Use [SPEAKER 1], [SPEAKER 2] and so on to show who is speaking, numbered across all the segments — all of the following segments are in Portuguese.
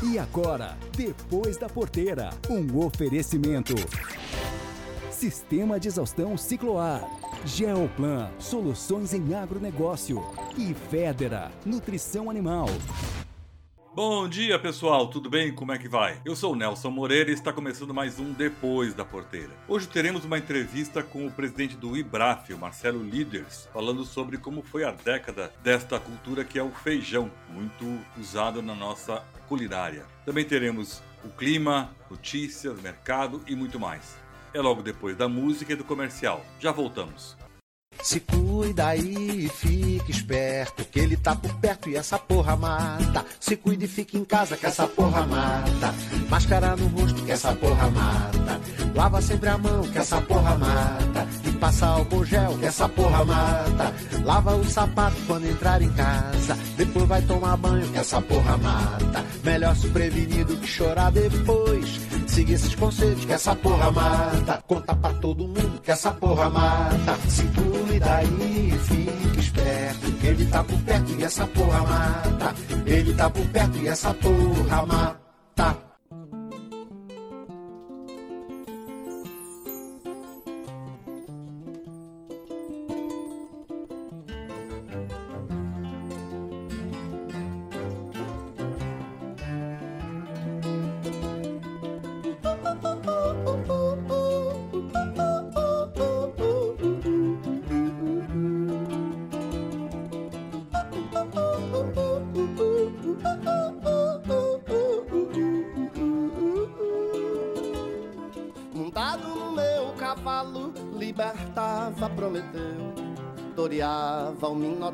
[SPEAKER 1] E agora, depois da porteira, um oferecimento. Sistema de exaustão Cicloar. Geoplan, soluções em agronegócio. E Federa, nutrição animal.
[SPEAKER 2] Bom dia, pessoal. Tudo bem? Como é que vai? Eu sou o Nelson Moreira e está começando mais um Depois da Porteira. Hoje teremos uma entrevista com o presidente do IBRAF, Marcelo Líderes, falando sobre como foi a década desta cultura que é o feijão, muito usado na nossa culinária. Também teremos o clima, notícias, mercado e muito mais. É logo depois da música e do comercial. Já voltamos.
[SPEAKER 3] Se cuida aí e fique esperto, que ele tá por perto e essa porra mata. Se cuida e fique em casa, que essa porra mata. Máscara no rosto, que essa porra mata. Lava sempre a mão, que essa porra mata. E passa álcool gel, que essa porra mata. Lava o sapato quando entrar em casa. Depois vai tomar banho, que essa porra mata. Melhor se prevenir do que chorar depois. Siga esses conselhos, que essa porra mata. Conta pra todo mundo, que essa porra mata. Se cuida e fique esperto. Ele tá por perto e essa porra mata. Ele tá por perto e essa porra mata.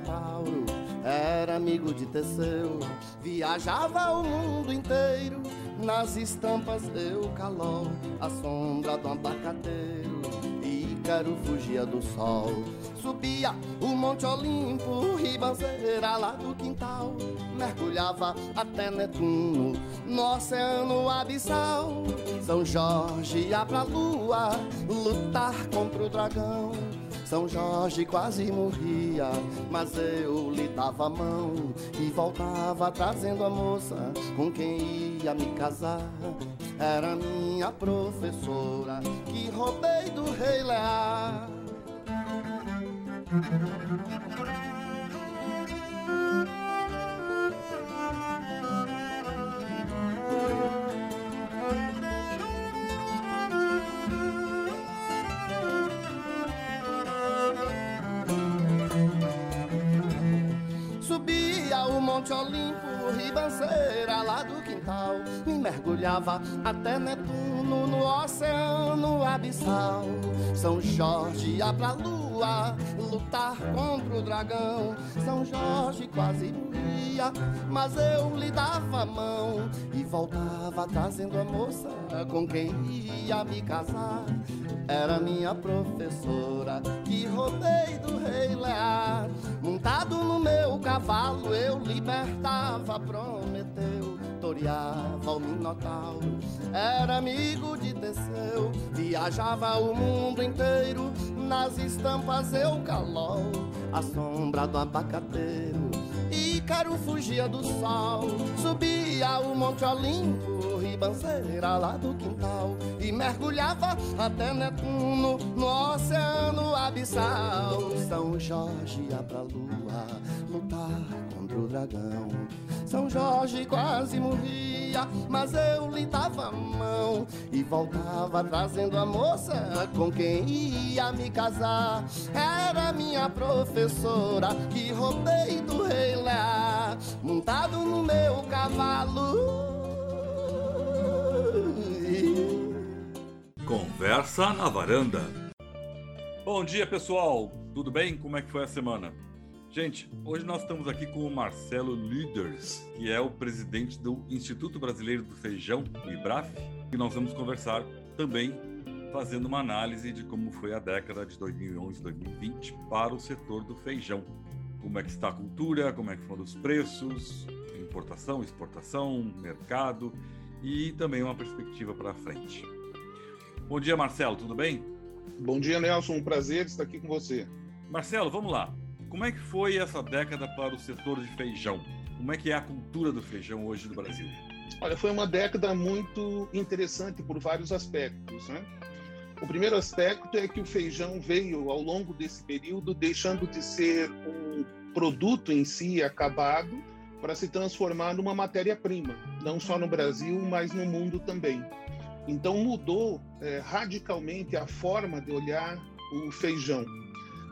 [SPEAKER 4] Minotauro, era amigo de Teseu, viajava o mundo inteiro, nas estampas eu calol, a sombra do abacateiro, Ícaro fugia do sol, subia o Monte Olimpo, ribanceira lá do quintal, mergulhava até Netuno, no oceano abissal, São Jorge ia pra lua, lutar contra o dragão. São Jorge quase morria, mas eu lhe dava a mão e voltava trazendo a moça com quem ia me casar. Era minha professora que roubei do rei Lear. Monte Olimpo, ribanceira lá do quintal E mergulhava até Netuno no oceano abissal. São Jorge ia pra lutar contra o dragão. São Jorge quase morria, mas eu lhe dava a mão E voltava trazendo a moça com quem ia me casar. Era minha professora que roubei do rei Lear. Montado no meu cavalo eu libertava Prometeu Toreava o Minotauro. Era amigo de Teseu Viajava o mundo inteiro. Nas estampas eu calol A sombra do abacateiro. Ícaro fugia do sol Subia o Monte Olimpo Ribanceira lá do quintal E mergulhava até Netuno No oceano abissal. São Jorge ia pra lua Lutar contra o dragão. São Jorge quase morria Mas eu lhe dava a mão E voltava trazendo a moça Com quem ia me casar. Era minha professora Que roubei do rei Lear Montado no meu cavalo
[SPEAKER 2] Conversa na varanda. Bom dia, pessoal. Tudo bem? Como é que foi a semana? Gente, hoje nós estamos aqui com o Marcelo Liders, que é o presidente do Instituto Brasileiro do Feijão, o IBRAF, e nós vamos conversar também fazendo uma análise de como foi a década de 2011 2020 para o setor do feijão. Como é que está a cultura, como é que foram os preços, importação, exportação, mercado e também uma perspectiva para frente. Bom dia, Marcelo, tudo bem?
[SPEAKER 5] Bom dia, Nelson. Um prazer estar aqui com você.
[SPEAKER 2] Marcelo, vamos lá. Como é que foi essa década para o setor de feijão? Como é que é a cultura do feijão hoje no Brasil?
[SPEAKER 5] Olha, foi uma década muito interessante por vários aspectos, né? O primeiro aspecto é que o feijão veio, ao longo desse período, deixando de ser um produto em si acabado para se transformar numa matéria-prima, não só no Brasil, mas no mundo também. Então mudou é, radicalmente a forma de olhar o feijão.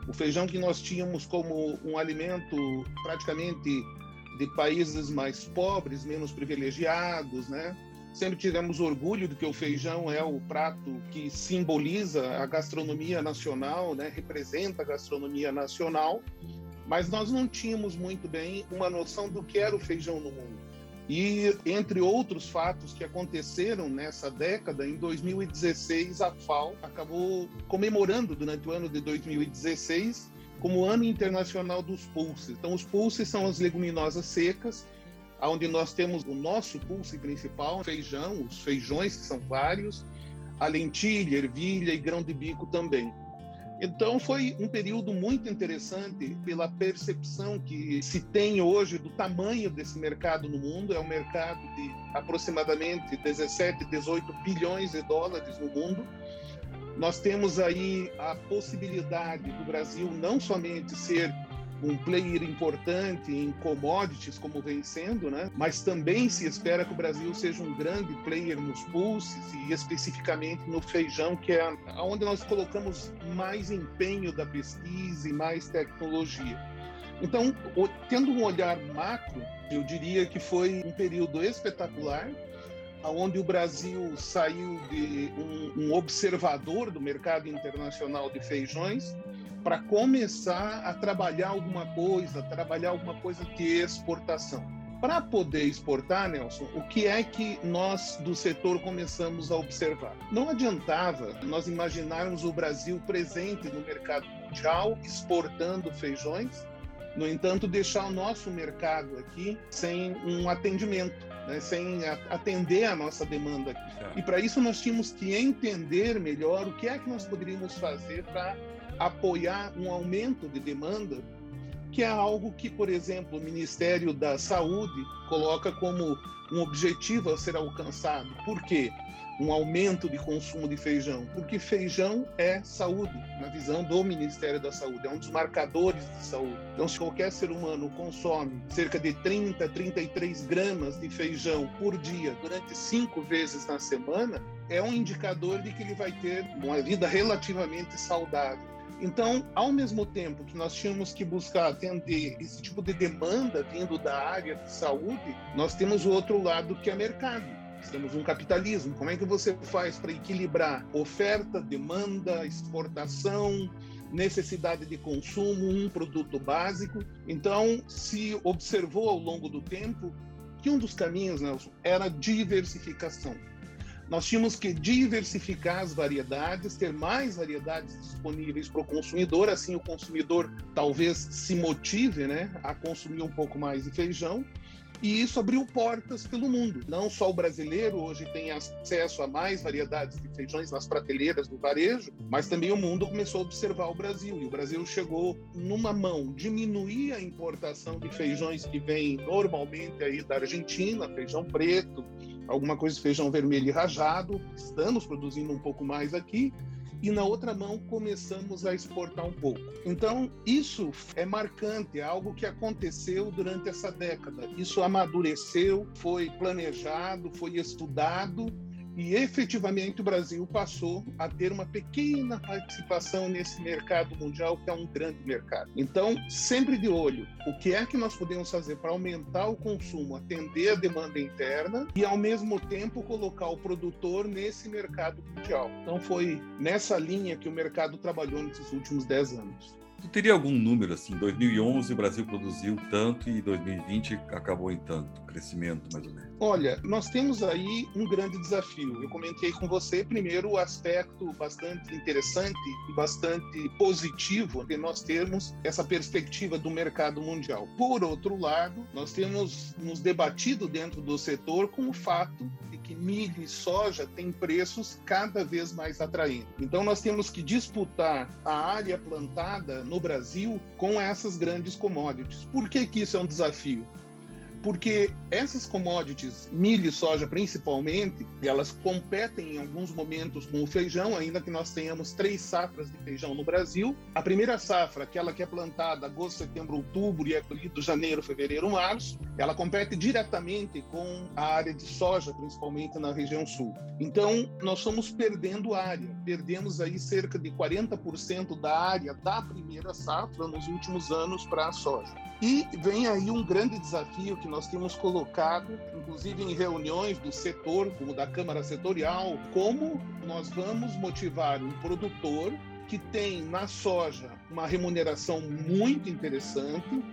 [SPEAKER 5] O feijão que nós tínhamos como um alimento praticamente de países mais pobres, menos privilegiados, né? Sempre tivemos orgulho de que o feijão é o prato que simboliza a gastronomia nacional, né? Representa a gastronomia nacional, mas nós não tínhamos muito bem uma noção do que era o feijão no mundo. E, entre outros fatos que aconteceram nessa década, em 2016, a FAO acabou comemorando durante o ano de 2016 como Ano Internacional dos Pulses. Então, os pulses são as leguminosas secas, onde nós temos o nosso pulse principal, feijão, os feijões, que são vários, a lentilha, ervilha e grão de bico também. Então foi um período muito interessante pela percepção que se tem hoje do tamanho desse mercado no mundo. É um mercado de aproximadamente 17, 18 bilhões de dólares no mundo. Nós temos aí a possibilidade do Brasil não somente ser um player importante em commodities, como vem sendo, né? mas também se espera que o Brasil seja um grande player nos pulses e especificamente no feijão, que é onde nós colocamos mais empenho da pesquisa e mais tecnologia. Então, tendo um olhar macro, eu diria que foi um período espetacular, onde o Brasil saiu de um, um observador do mercado internacional de feijões para começar a trabalhar alguma coisa, trabalhar alguma coisa de exportação. Para poder exportar, Nelson, o que é que nós do setor começamos a observar? Não adiantava nós imaginarmos o Brasil presente no mercado mundial exportando feijões, no entanto, deixar o nosso mercado aqui sem um atendimento, né? sem atender a nossa demanda aqui. E para isso nós tínhamos que entender melhor o que é que nós poderíamos fazer para apoiar um aumento de demanda, que é algo que, por exemplo, o Ministério da Saúde coloca como um objetivo a ser alcançado. Por quê? Um aumento de consumo de feijão. Porque feijão é saúde, na visão do Ministério da Saúde, é um dos marcadores de saúde. Então, se qualquer ser humano consome cerca de 30, 33 gramas de feijão por dia durante cinco vezes na semana, é um indicador de que ele vai ter uma vida relativamente saudável. Então, ao mesmo tempo que nós tínhamos que buscar atender esse tipo de demanda vindo da área de saúde, nós temos o outro lado que é mercado. Temos um capitalismo. Como é que você faz para equilibrar oferta, demanda, exportação, necessidade de consumo, um produto básico? Então, se observou ao longo do tempo que um dos caminhos, Nelson, era diversificação. Nós tínhamos que diversificar as variedades, ter mais variedades disponíveis para o consumidor, assim o consumidor talvez se motive né, a consumir um pouco mais de feijão. E isso abriu portas pelo mundo. Não só o brasileiro hoje tem acesso a mais variedades de feijões nas prateleiras do varejo, mas também o mundo começou a observar o Brasil. E o Brasil chegou numa mão diminuir a importação de feijões que vem normalmente aí da Argentina, feijão preto, alguma coisa de feijão vermelho e rajado, estamos produzindo um pouco mais aqui, e na outra mão começamos a exportar um pouco. Então, isso é marcante, é algo que aconteceu durante essa década. Isso amadureceu, foi planejado, foi estudado e efetivamente o Brasil passou a ter uma pequena participação nesse mercado mundial, que é um grande mercado. Então, sempre de olho, o que é que nós podemos fazer para aumentar o consumo, atender a demanda interna e, ao mesmo tempo, colocar o produtor nesse mercado mundial. Então, foi nessa linha que o mercado trabalhou nesses últimos 10 anos.
[SPEAKER 2] Tu teria algum número assim? 2011 o Brasil produziu tanto e 2020 acabou em tanto crescimento, mais ou menos.
[SPEAKER 5] Olha, nós temos aí um grande desafio. Eu comentei com você primeiro o aspecto bastante interessante e bastante positivo de nós termos essa perspectiva do mercado mundial. Por outro lado, nós temos nos debatido dentro do setor com o fato de que milho e soja têm preços cada vez mais atraentes. Então nós temos que disputar a área plantada no Brasil com essas grandes commodities. Por que que isso é um desafio? Porque essas commodities, milho e soja principalmente, elas competem em alguns momentos com o feijão, ainda que nós tenhamos três safras de feijão no Brasil. A primeira safra, aquela que é plantada agosto, setembro, outubro e é colhida janeiro, fevereiro, março, ela compete diretamente com a área de soja, principalmente na região sul. Então, nós estamos perdendo área, perdemos aí cerca de 40% da área da primeira safra nos últimos anos para a soja. E vem aí um grande desafio que nós temos colocado, inclusive em reuniões do setor, como da Câmara Setorial, como nós vamos motivar um produtor que tem na soja uma remuneração muito interessante,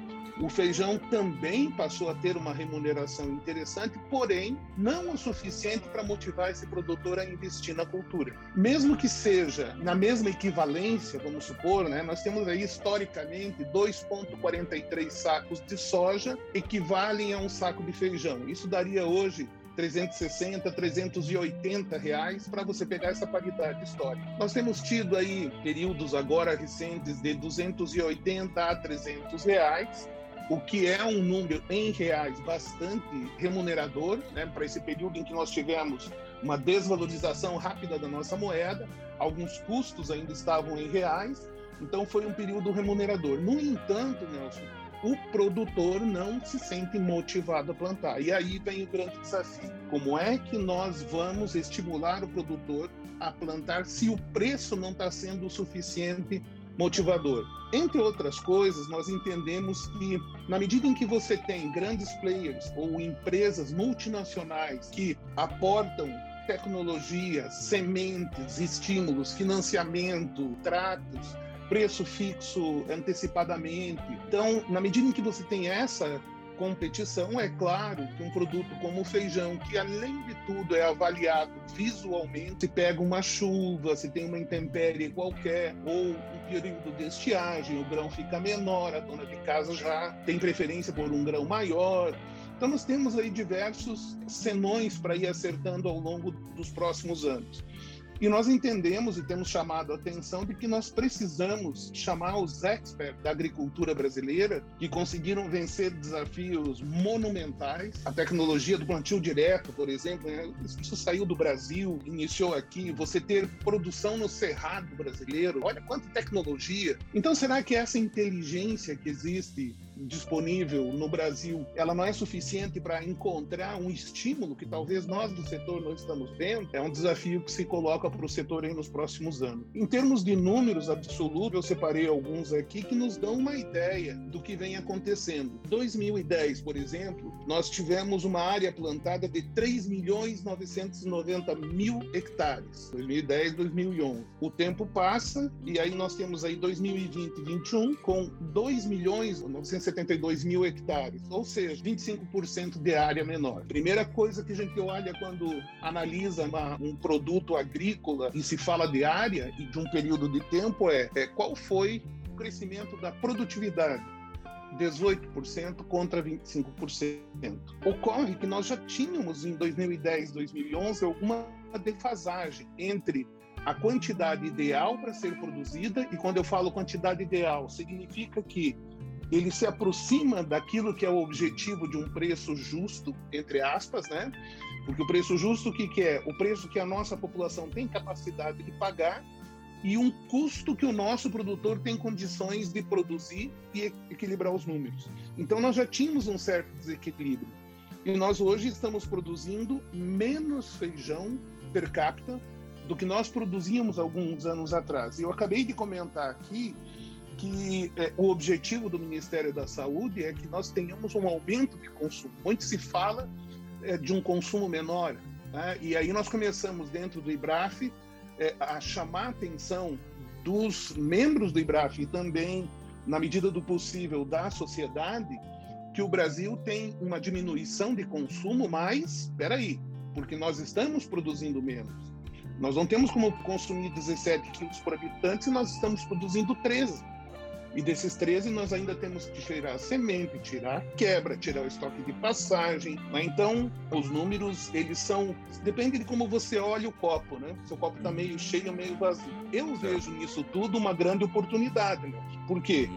[SPEAKER 5] o feijão também passou a ter uma remuneração interessante, porém não o suficiente para motivar esse produtor a investir na cultura. Mesmo que seja na mesma equivalência, vamos supor, né, nós temos aí historicamente 2,43 sacos de soja equivalem a um saco de feijão. Isso daria hoje 360, 380 reais para você pegar essa paridade histórica. Nós temos tido aí períodos agora recentes de 280 a 300 reais o que é um número em reais bastante remunerador, né, para esse período em que nós tivemos uma desvalorização rápida da nossa moeda, alguns custos ainda estavam em reais, então foi um período remunerador. No entanto, Nelson, o produtor não se sente motivado a plantar. E aí vem o grande desafio: como é que nós vamos estimular o produtor a plantar se o preço não está sendo o suficiente motivador. Entre outras coisas, nós entendemos que, na medida em que você tem grandes players ou empresas multinacionais que aportam tecnologia, sementes, estímulos, financiamento, tratos, preço fixo antecipadamente. Então, na medida em que você tem essa competição, é claro que um produto como o feijão, que além de tudo é avaliado visualmente, se pega uma chuva, se tem uma intempérie qualquer, ou um período de estiagem, o grão fica menor, a dona de casa já tem preferência por um grão maior. Então, nós temos aí diversos senões para ir acertando ao longo dos próximos anos. E nós entendemos e temos chamado a atenção de que nós precisamos chamar os experts da agricultura brasileira que conseguiram vencer desafios monumentais. A tecnologia do plantio direto, por exemplo, né? isso saiu do Brasil, iniciou aqui. Você ter produção no cerrado brasileiro, olha quanta tecnologia. Então, será que essa inteligência que existe disponível no Brasil, ela não é suficiente para encontrar um estímulo que talvez nós do setor não estamos vendo, é um desafio que se coloca para o setor nos próximos anos. Em termos de números absolutos, eu separei alguns aqui que nos dão uma ideia do que vem acontecendo. 2010, por exemplo, nós tivemos uma área plantada de 3 milhões 990 mil hectares. 2010, 2011. O tempo passa e aí nós temos aí 2020 21 com 2 milhões 970 72 mil hectares, ou seja, 25% de área menor. Primeira coisa que a gente olha quando analisa uma, um produto agrícola e se fala de área e de um período de tempo é, é qual foi o crescimento da produtividade 18% contra 25%. Ocorre que nós já tínhamos em 2010, 2011 alguma defasagem entre a quantidade ideal para ser produzida, e quando eu falo quantidade ideal, significa que ele se aproxima daquilo que é o objetivo de um preço justo, entre aspas, né? Porque o preço justo, o que, que é? O preço que a nossa população tem capacidade de pagar e um custo que o nosso produtor tem condições de produzir e equilibrar os números. Então, nós já tínhamos um certo desequilíbrio. E nós hoje estamos produzindo menos feijão per capita do que nós produzíamos alguns anos atrás. Eu acabei de comentar aqui que é, o objetivo do Ministério da Saúde é que nós tenhamos um aumento de consumo. Muito se fala é, de um consumo menor, né? e aí nós começamos dentro do IBRAF é, a chamar a atenção dos membros do IBRAF e também, na medida do possível, da sociedade, que o Brasil tem uma diminuição de consumo, mas, espera aí, porque nós estamos produzindo menos. Nós não temos como consumir 17 quilos por habitante se nós estamos produzindo 13. E desses 13, nós ainda temos que tirar a semente, tirar quebra, tirar o estoque de passagem. Né? Então, os números, eles são. Depende de como você olha o copo, né? Se o copo está meio cheio ou meio vazio. Eu vejo nisso tudo uma grande oportunidade. Né? Por quê?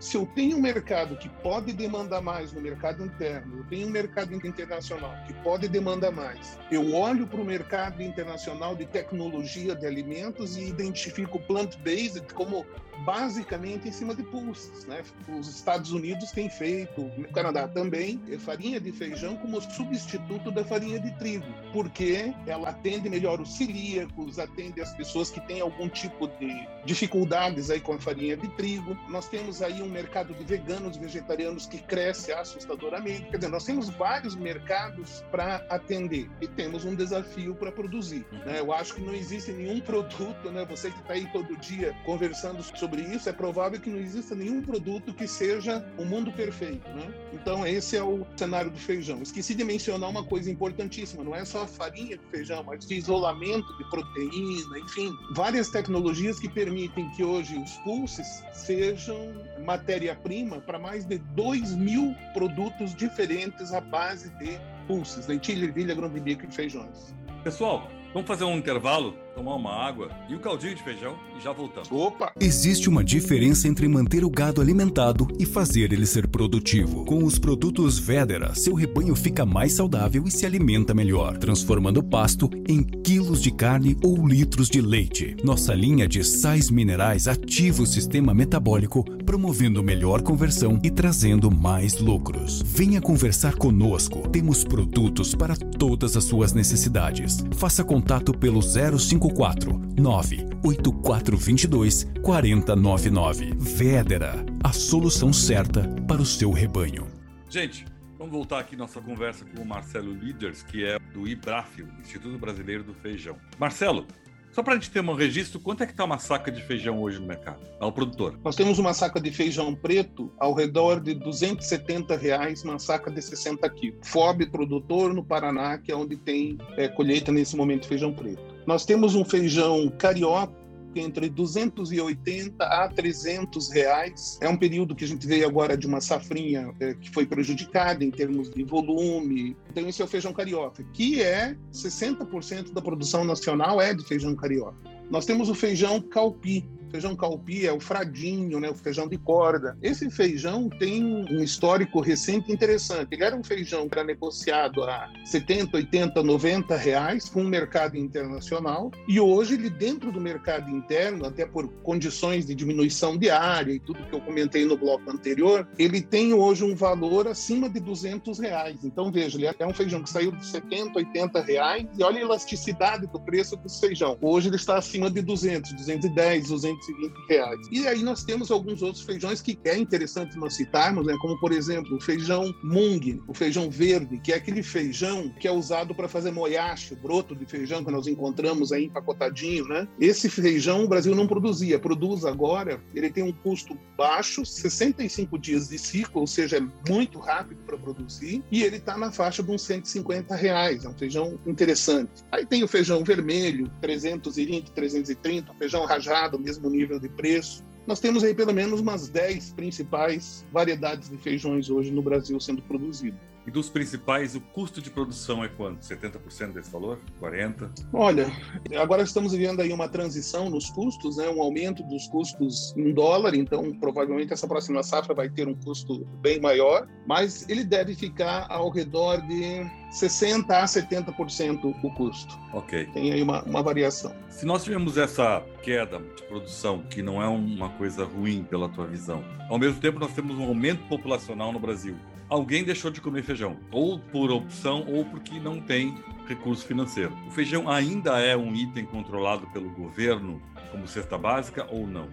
[SPEAKER 5] Se eu tenho um mercado que pode demandar mais no mercado interno, eu tenho um mercado internacional que pode demandar mais, eu olho para o mercado internacional de tecnologia de alimentos e identifico plant-based como basicamente em cima de pulses. Né? Os Estados Unidos têm feito, o Canadá também, farinha de feijão como substituto da farinha de trigo, porque ela atende melhor os celíacos, atende as pessoas que têm algum tipo de dificuldades aí com a farinha de trigo. Nós temos aí um mercado de veganos, vegetarianos que cresce assustadoramente. Quer dizer, nós temos vários mercados para atender e temos um desafio para produzir. Né? Eu acho que não existe nenhum produto, né? Você que está aí todo dia conversando sobre isso, é provável que não exista nenhum produto que seja o mundo perfeito, né? Então esse é o cenário do feijão. Esqueci de mencionar uma coisa importantíssima, não é só a farinha de feijão, mas de isolamento de proteína, enfim, várias tecnologias que permitem que hoje os pulses sejam matéria-prima para mais de 2 mil produtos diferentes à base de pulses, lentilha, ervilha, grão de bico e feijões.
[SPEAKER 2] Pessoal, vamos fazer um intervalo tomar uma água e o caldinho de feijão e já voltamos.
[SPEAKER 5] Opa!
[SPEAKER 1] Existe uma diferença entre manter o gado alimentado e fazer ele ser produtivo. Com os produtos Vedera, seu rebanho fica mais saudável e se alimenta melhor, transformando o pasto em quilos de carne ou litros de leite. Nossa linha de sais minerais ativa o sistema metabólico, promovendo melhor conversão e trazendo mais lucros. Venha conversar conosco. Temos produtos para todas as suas necessidades. Faça contato pelo 05 54 98422 4099. Vedera, a solução certa para o seu rebanho.
[SPEAKER 2] Gente, vamos voltar aqui nossa conversa com o Marcelo Líderes, que é do IBRAFIO, Instituto Brasileiro do Feijão. Marcelo, só para a gente ter um registro, quanto é que está uma saca de feijão hoje no mercado, ao produtor?
[SPEAKER 5] Nós temos uma saca de feijão preto ao redor de 270 reais, uma saca de 60 quilos. FOB produtor no Paraná, que é onde tem é, colheita nesse momento de feijão preto. Nós temos um feijão carioca entre 280 a 300 reais. É um período que a gente veio agora de uma safrinha é, que foi prejudicada em termos de volume. Então esse é o feijão carioca, que é 60% da produção nacional é de feijão carioca. Nós temos o feijão calpi, feijão calpi é o fradinho, né, o feijão de corda. Esse feijão tem um histórico recente interessante. Ele era um feijão que era negociado a 70, 80, 90 reais com o mercado internacional e hoje ele dentro do mercado interno, até por condições de diminuição de área e tudo que eu comentei no bloco anterior, ele tem hoje um valor acima de 200 reais. Então veja, ele é um feijão que saiu de 70, 80 reais e olha a elasticidade do preço desse feijão. Hoje ele está acima de 200, 210, 200 220 reais. E aí nós temos alguns outros feijões que é interessante nós citarmos, né? como por exemplo o feijão mung, o feijão verde, que é aquele feijão que é usado para fazer moyashi, o broto de feijão que nós encontramos aí empacotadinho, né? Esse feijão o Brasil não produzia, produz agora, ele tem um custo baixo, 65 dias de ciclo, ou seja, é muito rápido para produzir, e ele está na faixa de uns 150 reais, é um feijão interessante. Aí tem o feijão vermelho, 320, 330, o feijão rajado, mesmo nível de preço. Nós temos aí pelo menos umas 10 principais variedades de feijões hoje no Brasil sendo produzidas.
[SPEAKER 2] E dos principais, o custo de produção é quanto? 70% desse valor? 40%?
[SPEAKER 5] Olha, agora estamos vivendo aí uma transição nos custos, né? um aumento dos custos em dólar, então provavelmente essa próxima safra vai ter um custo bem maior, mas ele deve ficar ao redor de 60% a 70% o custo.
[SPEAKER 2] Ok.
[SPEAKER 5] Tem aí uma, uma variação.
[SPEAKER 2] Se nós tivermos essa queda de produção, que não é uma coisa ruim pela tua visão, ao mesmo tempo nós temos um aumento populacional no Brasil alguém deixou de comer feijão, ou por opção, ou porque não tem recurso financeiro. O feijão ainda é um item controlado pelo governo como cesta básica ou não?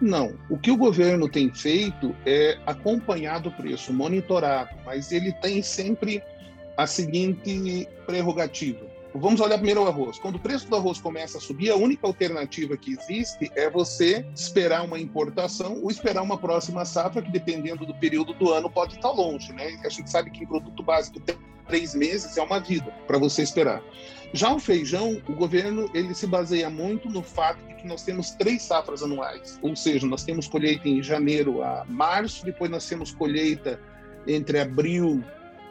[SPEAKER 5] Não. O que o governo tem feito é acompanhar o preço, monitorado, mas ele tem sempre a seguinte prerrogativa: Vamos olhar primeiro o arroz. Quando o preço do arroz começa a subir, a única alternativa que existe é você esperar uma importação ou esperar uma próxima safra, que dependendo do período do ano pode estar longe. Né? A gente sabe que em produto básico tem três meses é uma vida para você esperar. Já o feijão, o governo ele se baseia muito no fato de que nós temos três safras anuais, ou seja, nós temos colheita em janeiro a março, depois nós temos colheita entre abril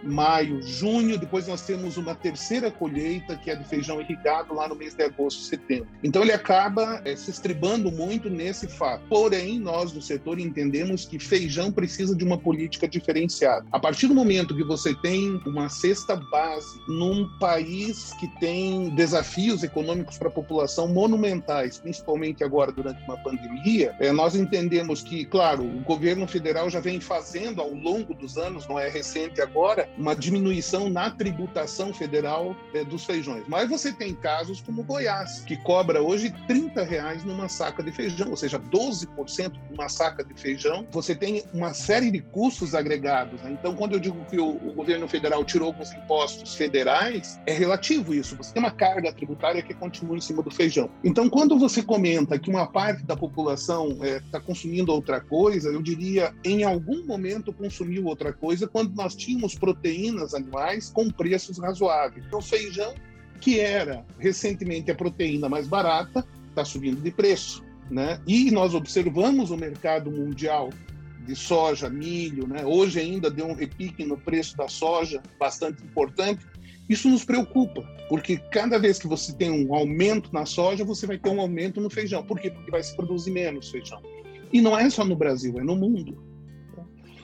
[SPEAKER 5] maio, junho, depois nós temos uma terceira colheita, que é de feijão irrigado lá no mês de agosto, setembro. Então ele acaba é, se estribando muito nesse fato. Porém, nós do setor entendemos que feijão precisa de uma política diferenciada. A partir do momento que você tem uma cesta base num país que tem desafios econômicos para a população monumentais, principalmente agora durante uma pandemia, é, nós entendemos que, claro, o governo federal já vem fazendo ao longo dos anos, não é recente agora, uma diminuição na tributação federal é, dos feijões. Mas você tem casos como Goiás, que cobra hoje 30 reais numa saca de feijão, ou seja, 12% de uma saca de feijão. Você tem uma série de custos agregados. Né? Então, quando eu digo que o, o governo federal tirou alguns impostos federais, é relativo isso. Você tem uma carga tributária que continua em cima do feijão. Então, quando você comenta que uma parte da população está é, tá consumindo outra coisa, eu diria, em algum momento consumiu outra coisa quando nós tínhamos proteínas animais com preços razoáveis. O feijão, que era recentemente a proteína mais barata, está subindo de preço. Né? E nós observamos o mercado mundial de soja, milho, né? hoje ainda deu um repique no preço da soja bastante importante. Isso nos preocupa, porque cada vez que você tem um aumento na soja, você vai ter um aumento no feijão. Por quê? Porque vai se produzir menos feijão. E não é só no Brasil, é no mundo.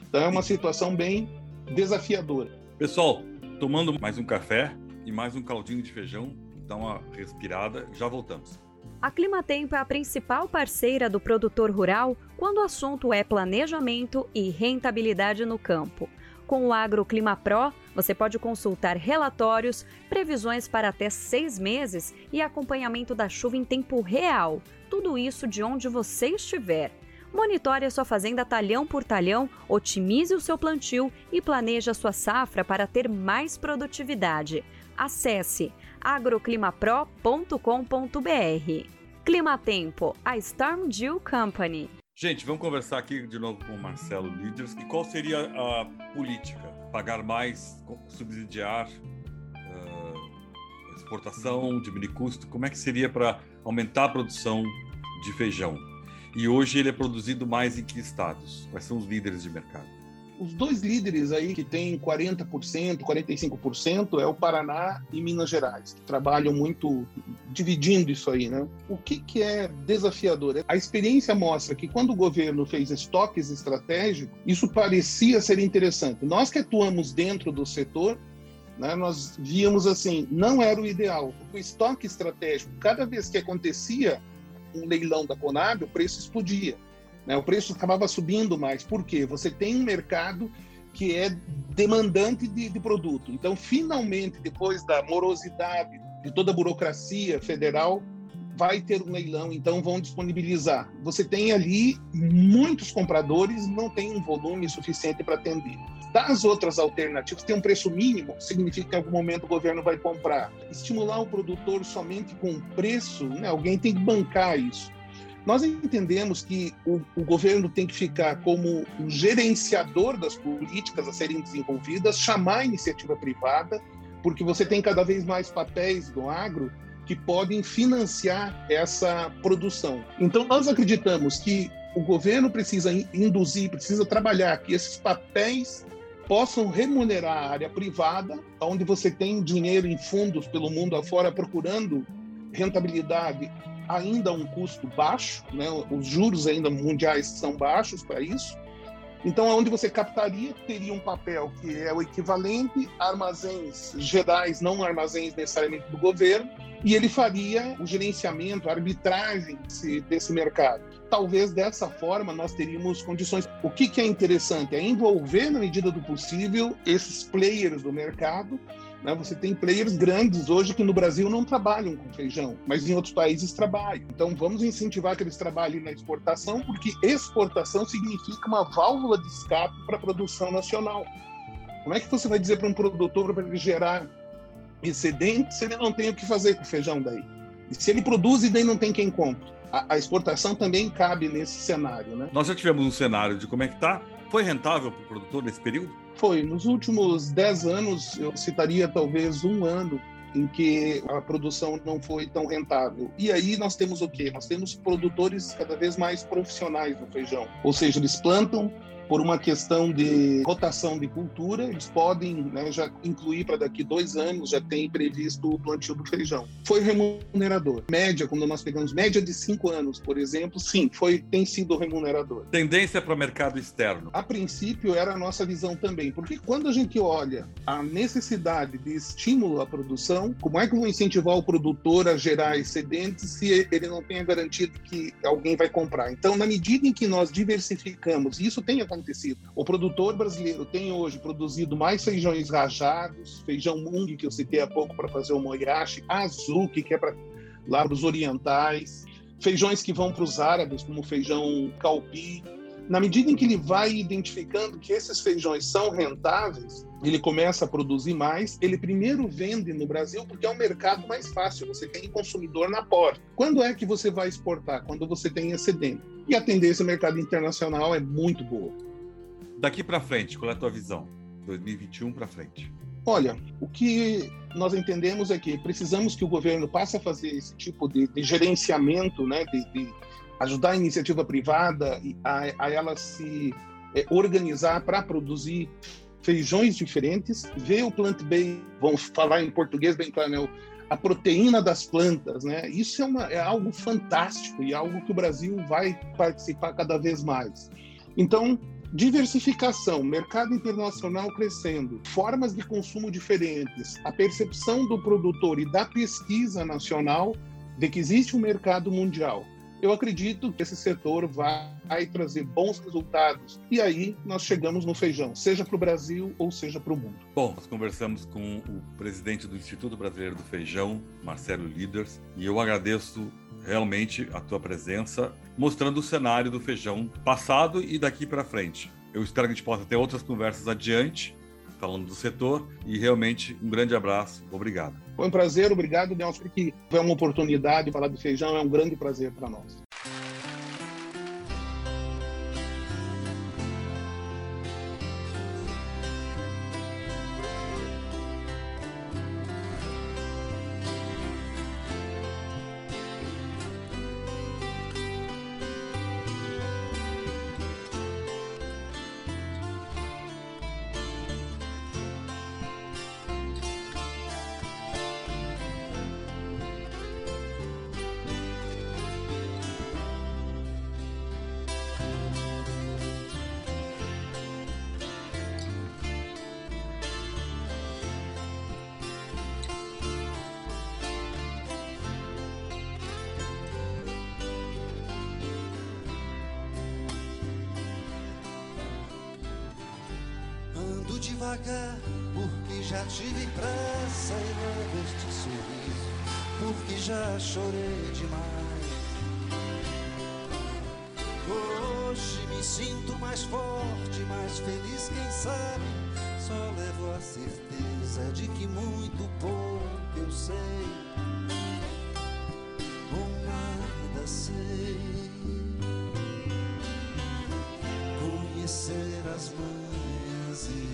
[SPEAKER 5] Então é uma situação bem desafiadora.
[SPEAKER 2] Pessoal, tomando mais um café e mais um caldinho de feijão, dá uma respirada, já voltamos.
[SPEAKER 6] A Climatempo é a principal parceira do produtor rural quando o assunto é planejamento e rentabilidade no campo. Com o AgroClima Pro, você pode consultar relatórios, previsões para até seis meses e acompanhamento da chuva em tempo real. Tudo isso de onde você estiver. Monitore a sua fazenda talhão por talhão, otimize o seu plantio e planeje a sua safra para ter mais produtividade. Acesse agroclimapro.com.br. Clima Tempo, a Storm Dew Company.
[SPEAKER 2] Gente, vamos conversar aqui de novo com o Marcelo Líderes. E qual seria a política? Pagar mais, subsidiar uh, exportação, diminuir custo? Como é que seria para aumentar a produção de feijão? E hoje ele é produzido mais em que estados? Quais são os líderes de mercado?
[SPEAKER 5] Os dois líderes aí que têm 40%, 45% é o Paraná e Minas Gerais, que trabalham muito dividindo isso aí, né? O que, que é desafiador? A experiência mostra que quando o governo fez estoques estratégicos, isso parecia ser interessante. Nós que atuamos dentro do setor, né, nós víamos assim, não era o ideal. O estoque estratégico, cada vez que acontecia um leilão da Conab, o preço explodia. Né? O preço acabava subindo mais. Por quê? Você tem um mercado que é demandante de, de produto. Então, finalmente, depois da morosidade de toda a burocracia federal, vai ter um leilão, então vão disponibilizar. Você tem ali muitos compradores, não tem um volume suficiente para atender. Das outras alternativas, tem um preço mínimo, significa que em algum momento o governo vai comprar. Estimular o produtor somente com preço, né? alguém tem que bancar isso. Nós entendemos que o, o, governo tem que ficar como o gerenciador das políticas a serem desenvolvidas, chamar a iniciativa privada, porque você tem cada vez mais papéis do agro que podem financiar essa produção. Então, nós acreditamos que o governo precisa induzir, precisa trabalhar que esses papéis possam remunerar a área privada, onde você tem dinheiro em fundos pelo mundo afora procurando rentabilidade ainda um custo baixo, né? os juros ainda mundiais são baixos para isso. Então, onde você captaria, teria um papel que é o equivalente a armazéns gerais, não armazéns necessariamente do governo, e ele faria o gerenciamento, a arbitragem desse, desse mercado. Talvez dessa forma nós teríamos condições. O que, que é interessante é envolver, na medida do possível, esses players do mercado né? Você tem players grandes hoje que no Brasil não trabalham com feijão, mas em outros países trabalham. Então vamos incentivar que eles trabalhem na exportação, porque exportação significa uma válvula de escape para a produção nacional. Como é que você vai dizer para um produtor para ele gerar excedente se ele não tem o que fazer com feijão daí? E se ele produz e daí não tem quem compre? A, a exportação também cabe nesse cenário, né?
[SPEAKER 2] Nós já tivemos um cenário de como é que está. Foi rentável para o produtor nesse período?
[SPEAKER 5] Foi. Nos últimos 10 anos, eu citaria talvez um ano em que a produção não foi tão rentável. E aí nós temos o quê? Nós temos produtores cada vez mais profissionais no feijão. Ou seja, eles plantam, por uma questão de rotação de cultura, eles podem né, já incluir para daqui dois anos, já tem previsto o plantio do feijão. Foi remunerador. Média, quando nós pegamos média de cinco anos, por exemplo, sim, foi tem sido remunerador.
[SPEAKER 2] Tendência para o mercado externo.
[SPEAKER 5] A princípio era a nossa visão também, porque quando a gente olha a necessidade de estímulo à produção, como é que eu vou incentivar o produtor a gerar excedentes se ele não tem a garantia de que alguém vai comprar? Então, na medida em que nós diversificamos, e isso tem acontecido, o produtor brasileiro tem hoje produzido mais feijões rajados, feijão mung que eu citei há pouco para fazer o moyashi, azuki que é para lá para os orientais, feijões que vão para os árabes, como feijão calpi, na medida em que ele vai identificando que esses feijões são rentáveis, ele começa a produzir mais. Ele primeiro vende no Brasil porque é um mercado mais fácil, você tem consumidor na porta. Quando é que você vai exportar? Quando você tem excedente. E a tendência do mercado internacional é muito boa.
[SPEAKER 2] Daqui para frente, qual é a tua visão? 2021 para frente.
[SPEAKER 5] Olha, o que nós entendemos é que precisamos que o governo passe a fazer esse tipo de, de gerenciamento, né, de, de ajudar a iniciativa privada a, a ela se é, organizar para produzir feijões diferentes, ver o plant-based, vamos falar em português bem claro, né? a proteína das plantas, né? Isso é, uma, é algo fantástico e algo que o Brasil vai participar cada vez mais. Então, diversificação, mercado internacional crescendo, formas de consumo diferentes, a percepção do produtor e da pesquisa nacional de que existe um mercado mundial eu acredito que esse setor vai trazer bons resultados. E aí nós chegamos no feijão, seja para o Brasil ou seja para o mundo.
[SPEAKER 2] Bom, nós conversamos com o presidente do Instituto Brasileiro do Feijão, Marcelo Líderes, e eu agradeço realmente a tua presença, mostrando o cenário do feijão passado e daqui para frente. Eu espero que a gente possa ter outras conversas adiante, falando do setor, e realmente um grande abraço. Obrigado.
[SPEAKER 5] Foi um prazer, obrigado, Nelson, que foi uma oportunidade de falar do feijão, é um grande prazer para nós.
[SPEAKER 7] Devagar, porque já tive pressa e levo este sorriso, porque já chorei demais. Hoje me sinto mais forte, mais feliz, quem sabe? Só levo a certeza de que muito pouco eu sei, ou nada sei. Conhecer as mãos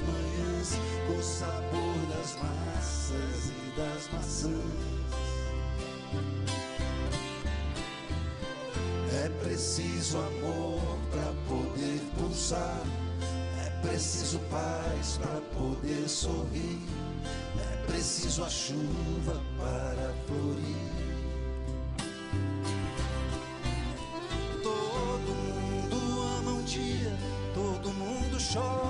[SPEAKER 7] as manhãs o sabor das massas e das maçãs. É preciso amor para poder pulsar, é preciso paz para poder sorrir, é preciso a chuva para florir. Todo mundo ama um dia, todo mundo chora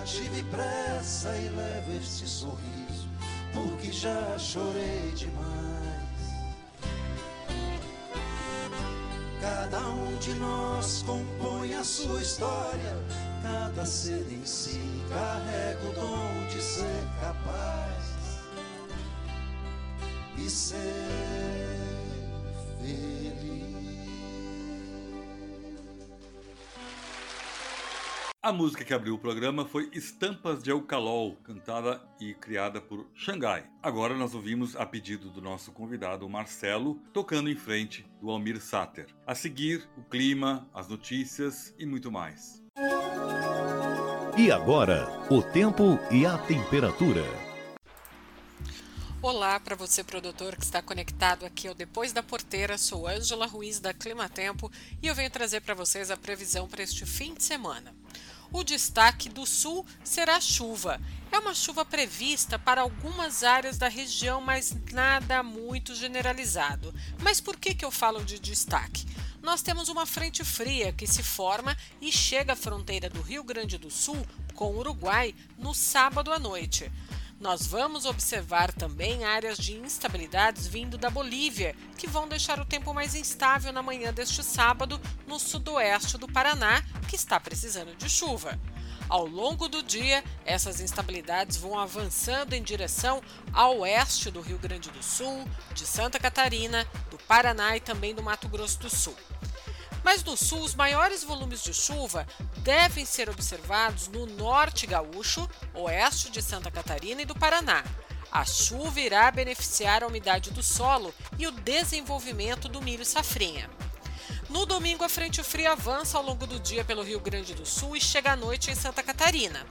[SPEAKER 7] Já tive pressa e levo este sorriso, porque já chorei demais. Cada um de nós compõe a sua história, cada ser em si carrega o dom de ser capaz e ser
[SPEAKER 2] A música que abriu o programa foi Estampas de Eucalol, cantada e criada por Xangai. Agora nós ouvimos a pedido do nosso convidado Marcelo, tocando em frente do Almir Sater. A seguir, o clima, as notícias e muito mais.
[SPEAKER 8] E agora, o tempo e a temperatura.
[SPEAKER 9] Olá para você produtor que está conectado aqui ao Depois da Porteira. Sou Ângela Ruiz da Clima Tempo e eu venho trazer para vocês a previsão para este fim de semana. O destaque do sul será chuva. É uma chuva prevista para algumas áreas da região, mas nada muito generalizado. Mas por que, que eu falo de destaque? Nós temos uma frente fria que se forma e chega à fronteira do Rio Grande do Sul com o Uruguai no sábado à noite. Nós vamos observar também áreas de instabilidades vindo da Bolívia, que vão deixar o tempo mais instável na manhã deste sábado no sudoeste do Paraná, que está precisando de chuva. Ao longo do dia, essas instabilidades vão avançando em direção ao oeste do Rio Grande do Sul, de Santa Catarina, do Paraná e também do Mato Grosso do Sul. Mas no sul, os maiores volumes de chuva devem ser observados no norte gaúcho, oeste de Santa Catarina e do Paraná. A chuva irá beneficiar a umidade do solo e o desenvolvimento do milho safrinha. No domingo, a frente fria avança ao longo do dia pelo Rio Grande do Sul e chega à noite em Santa Catarina.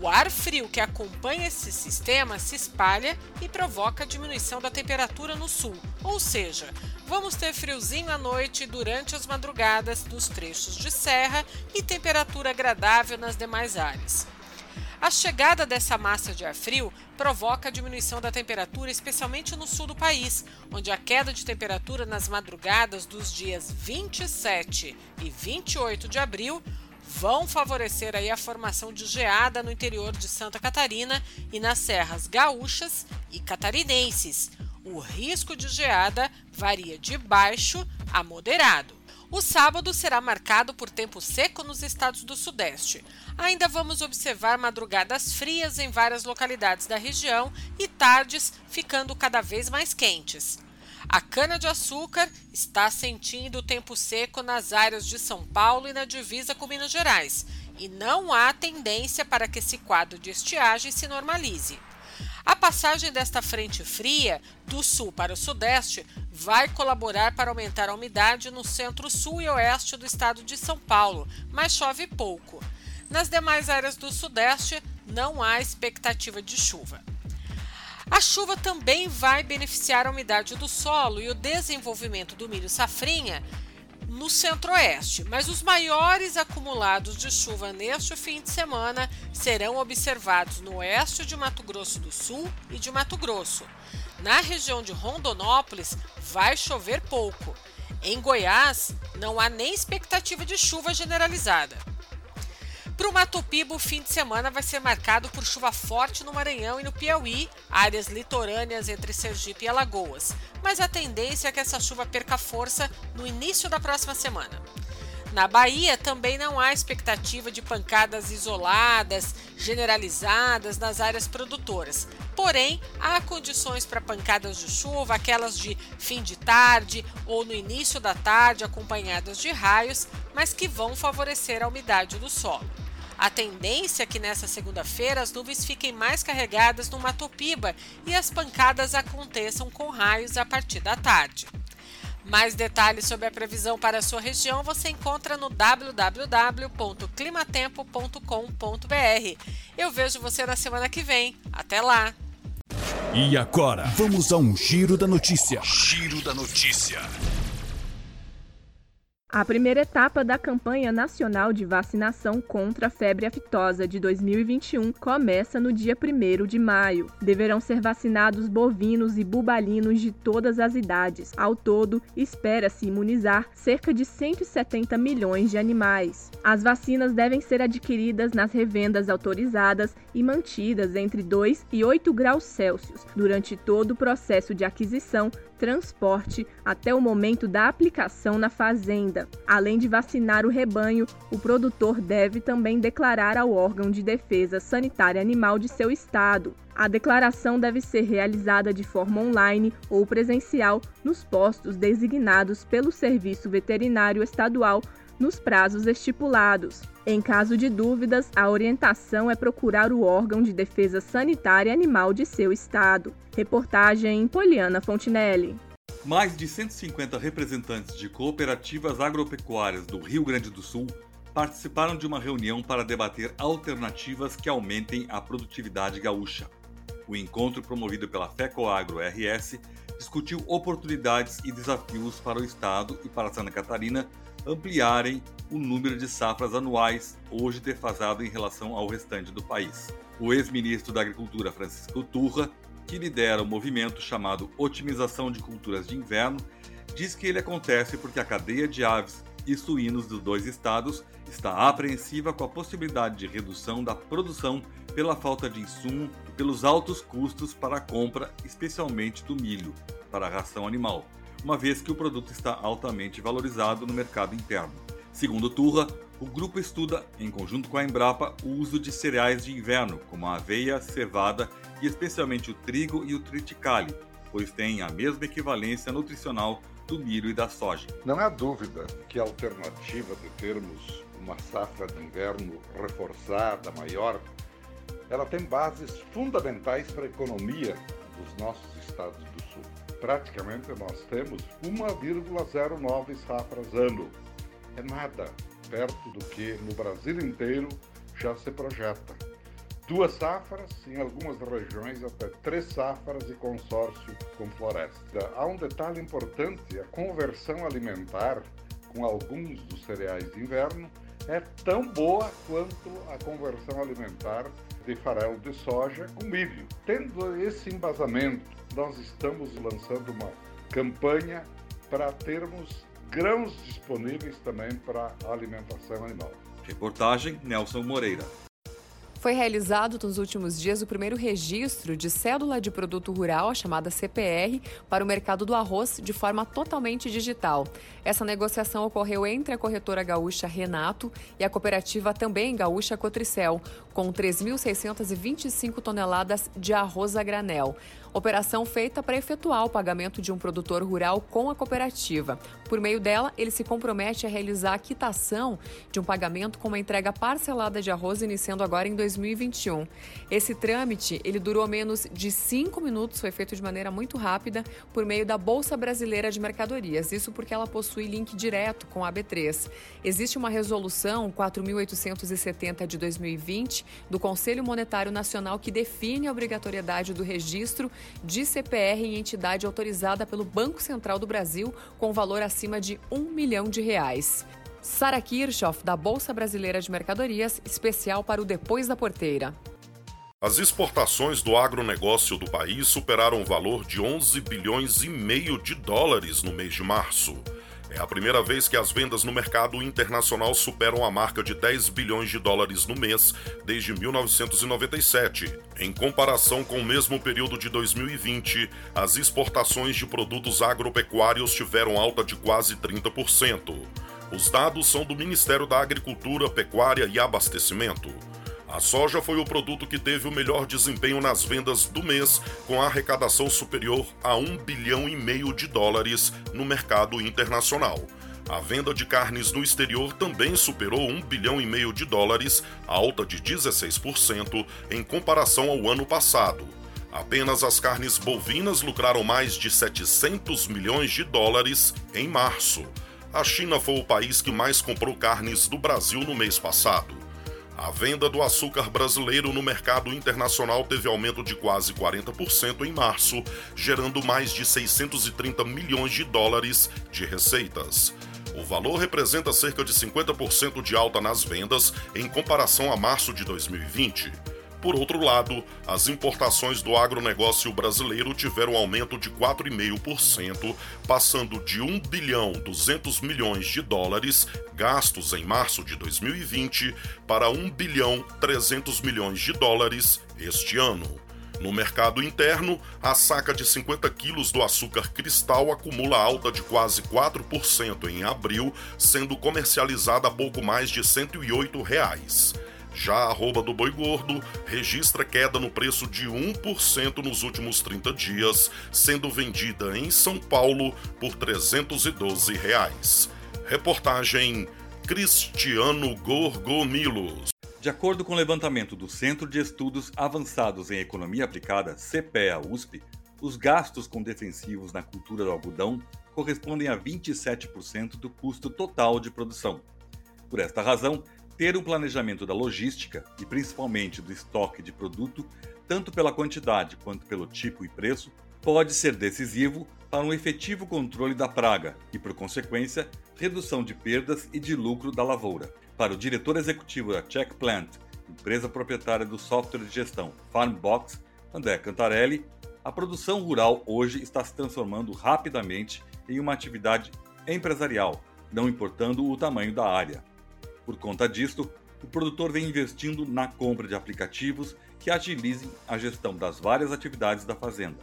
[SPEAKER 9] O ar frio que acompanha esse sistema se espalha e provoca a diminuição da temperatura no sul, ou seja, vamos ter friozinho à noite durante as madrugadas dos trechos de serra e temperatura agradável nas demais áreas. A chegada dessa massa de ar frio provoca a diminuição da temperatura, especialmente no sul do país, onde a queda de temperatura nas madrugadas dos dias 27 e 28 de abril vão favorecer aí a formação de geada no interior de Santa Catarina e nas serras gaúchas e catarinenses. O risco de geada varia de baixo a moderado. O sábado será marcado por tempo seco nos estados do Sudeste. Ainda vamos observar madrugadas frias em várias localidades da região e tardes ficando cada vez mais quentes. A cana-de-açúcar está sentindo o tempo seco nas áreas de São Paulo e na divisa com Minas Gerais, e não há tendência para que esse quadro de estiagem se normalize. A passagem desta frente fria do sul para o sudeste vai colaborar para aumentar a umidade no centro-sul e oeste do estado de São Paulo, mas chove pouco. Nas demais áreas do sudeste, não há expectativa de chuva. A chuva também vai beneficiar a umidade do solo e o desenvolvimento do milho safrinha no centro-oeste, mas os maiores acumulados de chuva neste fim de semana serão observados no oeste de Mato Grosso do Sul e de Mato Grosso. Na região de Rondonópolis, vai chover pouco. Em Goiás, não há nem expectativa de chuva generalizada. Para o Mato Piba, o fim de semana vai ser marcado por chuva forte no Maranhão e no Piauí, áreas litorâneas entre Sergipe e Alagoas. Mas a tendência é que essa chuva perca força no início da próxima semana. Na Bahia também não há expectativa de pancadas isoladas, generalizadas nas áreas produtoras. Porém, há condições para pancadas de chuva, aquelas de fim de tarde ou no início da tarde, acompanhadas de raios, mas que vão favorecer a umidade do solo. A tendência é que nessa segunda-feira as nuvens fiquem mais carregadas no Matopiba e as pancadas aconteçam com raios a partir da tarde. Mais detalhes sobre a previsão para a sua região você encontra no www.climatempo.com.br. Eu vejo você na semana que vem. Até lá!
[SPEAKER 1] E agora, vamos a um giro da notícia. Giro da notícia.
[SPEAKER 10] A primeira etapa da campanha nacional de vacinação contra a febre aftosa de 2021 começa no dia 1 de maio. Deverão ser vacinados bovinos e bubalinos de todas as idades. Ao todo, espera-se imunizar cerca de 170 milhões de animais. As vacinas devem ser adquiridas nas revendas autorizadas e mantidas entre 2 e 8 graus Celsius durante todo o processo de aquisição, transporte até o momento da aplicação na fazenda. Além de vacinar o rebanho, o produtor deve também declarar ao órgão de defesa sanitária animal de seu estado. A declaração deve ser realizada de forma online ou presencial nos postos designados pelo Serviço Veterinário Estadual nos prazos estipulados. Em caso de dúvidas, a orientação é procurar o órgão de defesa sanitária animal de seu estado. Reportagem Poliana Fontinelli.
[SPEAKER 2] Mais de 150 representantes de cooperativas agropecuárias do Rio Grande do Sul participaram de uma reunião para debater alternativas que aumentem a produtividade gaúcha. O encontro promovido pela FECOAGRO RS discutiu oportunidades e desafios para o Estado e para Santa Catarina ampliarem o número de safras anuais, hoje defasado em relação ao restante do país. O ex-ministro da Agricultura, Francisco Turra, que lidera o movimento chamado Otimização de Culturas de Inverno, diz que ele acontece porque a cadeia de aves e suínos dos dois estados está apreensiva com a possibilidade de redução da produção pela falta de insumo e pelos altos custos para a compra, especialmente do milho, para a ração animal, uma vez que o produto está altamente valorizado no mercado interno. Segundo Turra, o grupo estuda, em conjunto com a Embrapa, o uso de cereais de inverno, como a aveia, cevada e especialmente o trigo e o triticale, pois têm a mesma equivalência nutricional do milho e da soja.
[SPEAKER 11] Não há dúvida que a alternativa de termos uma safra de inverno reforçada, maior, ela tem bases fundamentais para a economia dos nossos estados do. Praticamente nós temos 1,09 safras ano. É nada perto do que no Brasil inteiro já se projeta. Duas safras, em algumas regiões até três safras e consórcio com floresta. Há um detalhe importante: a conversão alimentar com alguns dos cereais de inverno é tão boa quanto a conversão alimentar de farelo de soja com milho. Tendo esse embasamento, nós estamos lançando uma campanha para termos grãos disponíveis também para a alimentação animal.
[SPEAKER 2] Reportagem Nelson Moreira.
[SPEAKER 12] Foi realizado nos últimos dias o primeiro registro de cédula de produto rural, a chamada CPR, para o mercado do arroz de forma totalmente digital. Essa negociação ocorreu entre a corretora gaúcha Renato e a cooperativa também gaúcha Cotricel, com 3.625 toneladas de arroz a granel. Operação feita para efetuar o pagamento de um produtor rural com a cooperativa. Por meio dela, ele se compromete a realizar a quitação de um pagamento com uma entrega parcelada de arroz iniciando agora em 2020. 2021. Esse trâmite, ele durou menos de cinco minutos, foi feito de maneira muito rápida por meio da Bolsa Brasileira de Mercadorias. Isso porque ela possui link direto com a B3. Existe uma resolução 4870 de 2020 do Conselho Monetário Nacional que define a obrigatoriedade do registro de CPR em entidade autorizada pelo Banco Central do Brasil com valor acima de um milhão de reais. Sara Kirchhoff, da Bolsa Brasileira de Mercadorias, especial para o Depois da Porteira.
[SPEAKER 13] As exportações do agronegócio do país superaram o valor de 11 bilhões e meio de dólares no mês de março. É a primeira vez que as vendas no mercado internacional superam a marca de 10 bilhões de dólares no mês desde 1997. Em comparação com o mesmo período de 2020, as exportações de produtos agropecuários tiveram alta de quase 30%. Os dados são do Ministério da Agricultura, Pecuária e Abastecimento. A soja foi o produto que teve o melhor desempenho nas vendas do mês, com arrecadação superior a 1 bilhão e meio de dólares no mercado internacional. A venda de carnes no exterior também superou 1 bilhão e meio de dólares, alta de 16% em comparação ao ano passado. Apenas as carnes bovinas lucraram mais de 700 milhões de dólares em março a China foi o país que mais comprou carnes do Brasil no mês passado. A venda do açúcar brasileiro no mercado internacional teve aumento de quase 40% em março, gerando mais de 630 milhões de dólares de receitas. O valor representa cerca de 50% de alta nas vendas em comparação a março de 2020. Por outro lado, as importações do agronegócio brasileiro tiveram aumento de 4,5%, passando de 1 bilhão 200 milhões de dólares gastos em março de 2020 para 1 bilhão 300 milhões de dólares este ano. No mercado interno, a saca de 50 quilos do açúcar cristal acumula alta de quase 4% em abril, sendo comercializada a pouco mais de 108 reais. Já a arroba do boi gordo registra queda no preço de 1% nos últimos 30 dias, sendo vendida em São Paulo por 312 reais. Reportagem Cristiano Gorgomilos.
[SPEAKER 2] De acordo com o levantamento do Centro de Estudos Avançados em Economia Aplicada, CPEA USP, os gastos com defensivos na cultura do algodão correspondem a 27% do custo total de produção. Por esta razão, ter um planejamento da logística e principalmente do estoque de produto, tanto pela quantidade quanto pelo tipo e preço, pode ser decisivo para um efetivo controle da praga e, por consequência, redução de perdas e de lucro da lavoura. Para o diretor executivo da Check Plant, empresa proprietária do software de gestão Farmbox, André Cantarelli, a produção rural hoje está se transformando rapidamente em uma atividade empresarial, não importando o tamanho da área. Por conta disto, o produtor vem investindo na compra de aplicativos que agilizem a gestão das várias atividades da fazenda.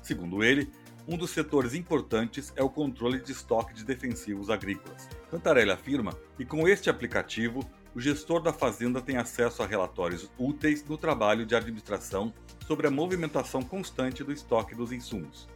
[SPEAKER 2] Segundo ele, um dos setores importantes é o controle de estoque de defensivos agrícolas. Cantarelli afirma que com este aplicativo, o gestor da fazenda tem acesso a relatórios úteis no trabalho de administração sobre a movimentação constante do estoque dos insumos.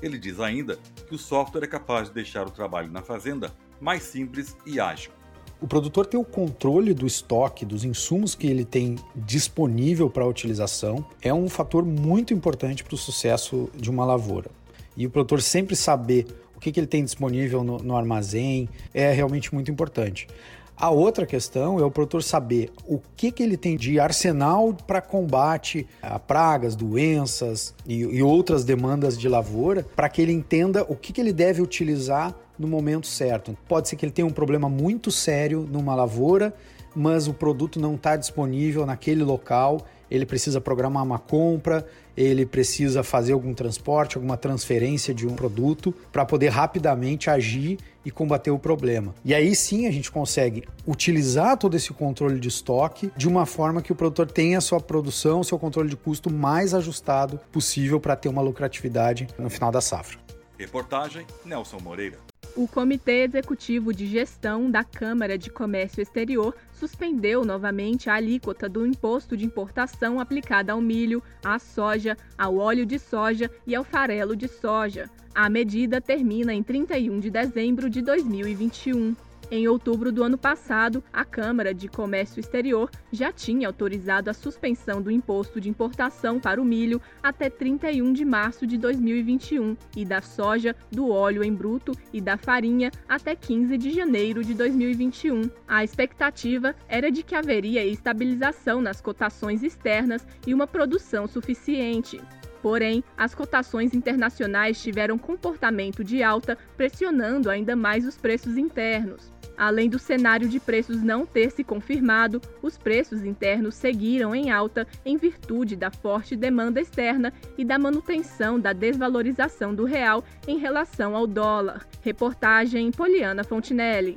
[SPEAKER 2] Ele diz ainda que o software é capaz de deixar o trabalho na fazenda mais simples e ágil.
[SPEAKER 14] O produtor ter o controle do estoque, dos insumos que ele tem disponível para utilização, é um fator muito importante para o sucesso de uma lavoura. E o produtor sempre saber o que, que ele tem disponível no, no armazém é realmente muito importante. A outra questão é o produtor saber o que, que ele tem de arsenal para combate a pragas, doenças e, e outras demandas de lavoura, para que ele entenda o que, que ele deve utilizar no momento certo. Pode ser que ele tenha um problema muito sério numa lavoura, mas o produto não está disponível naquele local. Ele precisa programar uma compra, ele precisa fazer algum transporte, alguma transferência de um produto para poder rapidamente agir e combater o problema. E aí sim a gente consegue utilizar todo esse controle de estoque de uma forma que o produtor tenha a sua produção, seu controle de custo mais ajustado possível para ter uma lucratividade no final da safra.
[SPEAKER 2] Reportagem Nelson Moreira.
[SPEAKER 10] O Comitê Executivo de Gestão da Câmara de Comércio Exterior suspendeu novamente a alíquota do imposto de importação aplicada ao milho, à soja, ao óleo de soja e ao farelo de soja. A medida termina em 31 de dezembro de 2021. Em outubro do ano passado, a Câmara de Comércio Exterior já tinha autorizado a suspensão do imposto de importação para o milho até 31 de março de 2021 e da soja, do óleo em bruto e da farinha até 15 de janeiro de 2021. A expectativa era de que haveria estabilização nas cotações externas e uma produção suficiente. Porém, as cotações internacionais tiveram comportamento de alta, pressionando ainda mais os preços internos. Além do cenário de preços não ter se confirmado, os preços internos seguiram em alta em virtude da forte demanda externa e da manutenção da desvalorização do real em relação ao dólar. Reportagem Poliana Fontinelli.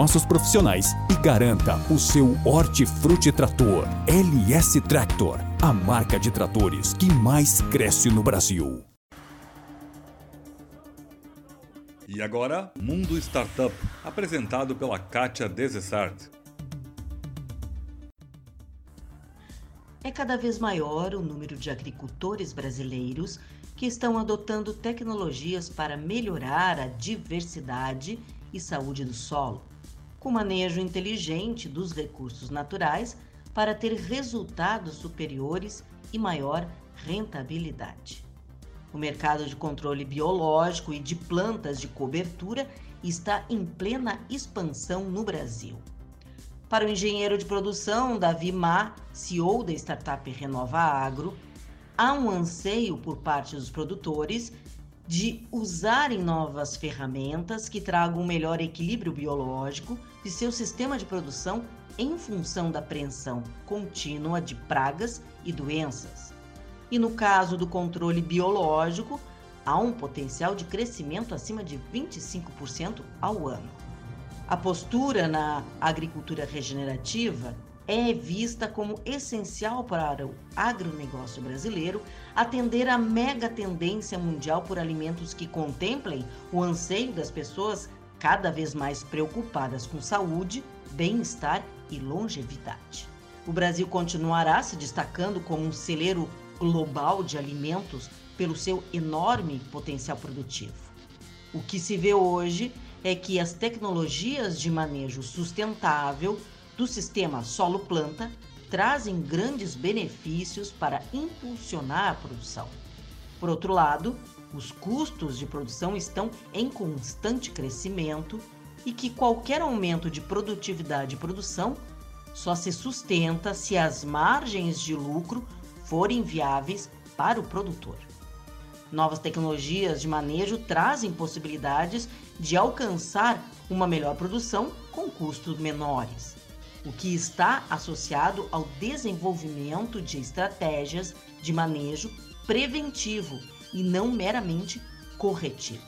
[SPEAKER 1] nossos profissionais e garanta o seu Hortifruti Trator LS Tractor, a marca de tratores que mais cresce no Brasil.
[SPEAKER 2] E agora, Mundo Startup, apresentado pela Kátia Desessart.
[SPEAKER 15] É cada vez maior o número de agricultores brasileiros que estão adotando tecnologias para melhorar a diversidade e saúde do solo com manejo inteligente dos recursos naturais para ter resultados superiores e maior rentabilidade. O mercado de controle biológico e de plantas de cobertura está em plena expansão no Brasil. Para o engenheiro de produção Davi Ma, CEO da startup Renova Agro, há um anseio por parte dos produtores de usarem novas ferramentas que tragam um melhor equilíbrio biológico de seu sistema de produção em função da apreensão contínua de pragas e doenças. E no caso do controle biológico, há um potencial de crescimento acima de 25% ao ano. A postura na agricultura regenerativa é vista como essencial para o agronegócio brasileiro atender à mega tendência mundial por alimentos que contemplem o anseio das pessoas cada vez mais preocupadas com saúde, bem-estar e longevidade. O Brasil continuará se destacando como um celeiro global de alimentos pelo seu enorme potencial produtivo. O que se vê hoje é que as tecnologias de manejo sustentável do sistema solo-planta trazem grandes benefícios para impulsionar a produção. Por outro lado, os custos de produção estão em constante crescimento e que qualquer aumento de produtividade e produção só se sustenta se as margens de lucro forem viáveis para o produtor. Novas tecnologias de manejo trazem possibilidades de alcançar uma melhor produção com custos menores, o que está associado ao desenvolvimento de estratégias de manejo preventivo e não meramente corretivo.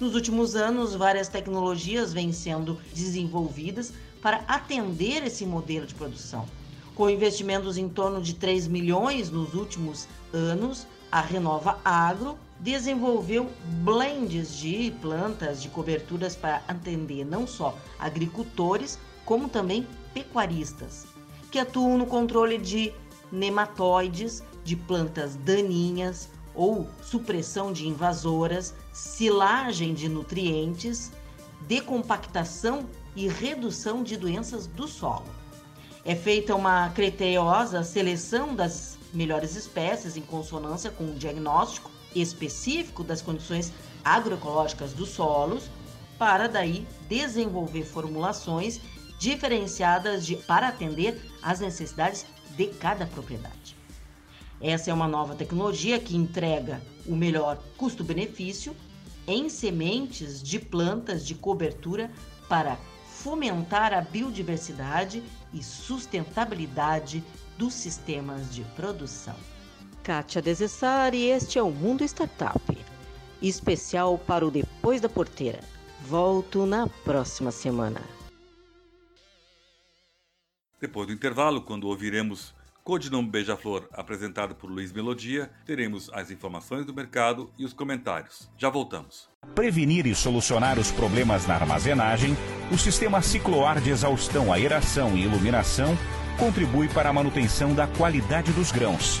[SPEAKER 15] Nos últimos anos, várias tecnologias vêm sendo desenvolvidas para atender esse modelo de produção. Com investimentos em torno de 3 milhões nos últimos anos, a Renova Agro desenvolveu blends de plantas de coberturas para atender não só agricultores, como também pecuaristas, que atuam no controle de nematóides, de plantas daninhas, ou supressão de invasoras, silagem de nutrientes, decompactação e redução de doenças do solo. É feita uma criteriosa seleção das melhores espécies em consonância com o diagnóstico específico das condições agroecológicas dos solos, para daí desenvolver formulações diferenciadas de, para atender às necessidades de cada propriedade. Essa é uma nova tecnologia que entrega o melhor custo-benefício em sementes de plantas de cobertura para fomentar a biodiversidade e sustentabilidade dos sistemas de produção. Kátia Desessari, este é o Mundo Startup, especial para o Depois da Porteira. Volto na próxima semana.
[SPEAKER 2] Depois do intervalo, quando ouviremos Codinome Beija-Flor, apresentado por Luiz Melodia, teremos as informações do mercado e os comentários. Já voltamos.
[SPEAKER 16] Prevenir e solucionar os problemas na armazenagem, o sistema cicloar de exaustão, aeração e iluminação contribui para a manutenção da qualidade dos grãos.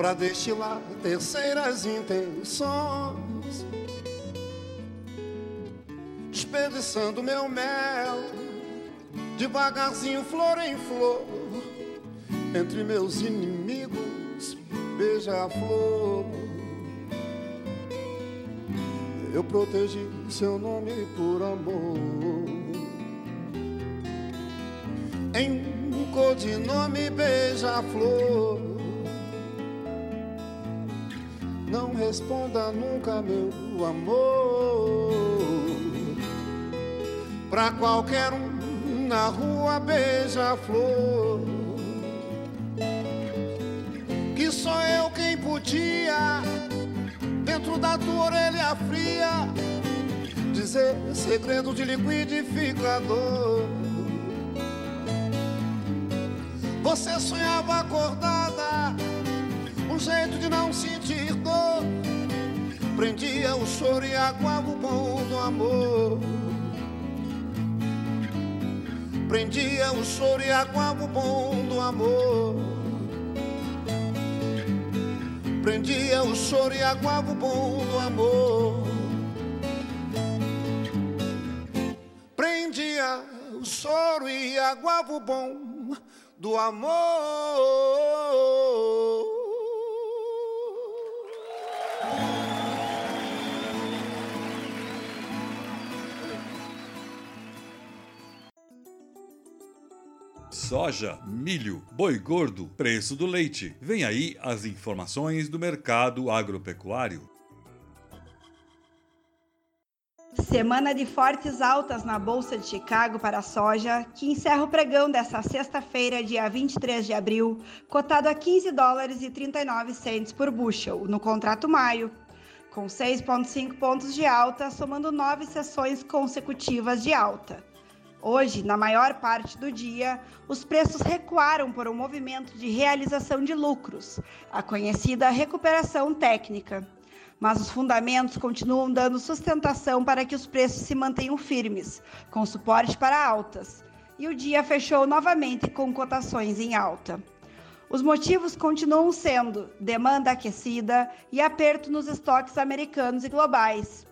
[SPEAKER 17] Pra destilar terceiras intenções, desperdiçando meu mel, devagarzinho, flor em flor, entre meus inimigos, beija-flor. Eu protegi seu nome por amor. Em um codinome beija-flor. Não responda nunca, meu amor. Pra qualquer um na rua beija-flor. Que sou eu quem podia, dentro da tua orelha fria, dizer segredo de liquidificador. Você sonhava acordada, jeito de não sentir dor. Prendia o choro e aguava o bom do amor. Prendia o choro e aguava o bom do amor. Prendia o choro e aguava o bom do amor. Prendia o choro e aguava o bom do amor.
[SPEAKER 2] Soja, milho, boi gordo, preço do leite. Vem aí as informações do mercado agropecuário.
[SPEAKER 18] Semana de fortes altas na Bolsa de Chicago para a soja, que encerra o pregão desta sexta-feira, dia 23 de abril, cotado a 15 dólares e 39 centes por bushel no contrato maio, com 6,5 pontos de alta, somando nove sessões consecutivas de alta. Hoje, na maior parte do dia, os preços recuaram por um movimento de realização de lucros, a conhecida recuperação técnica. Mas os fundamentos continuam dando sustentação para que os preços se mantenham firmes, com suporte para altas. E o dia fechou novamente com cotações em alta. Os motivos continuam sendo demanda aquecida e aperto nos estoques americanos e globais.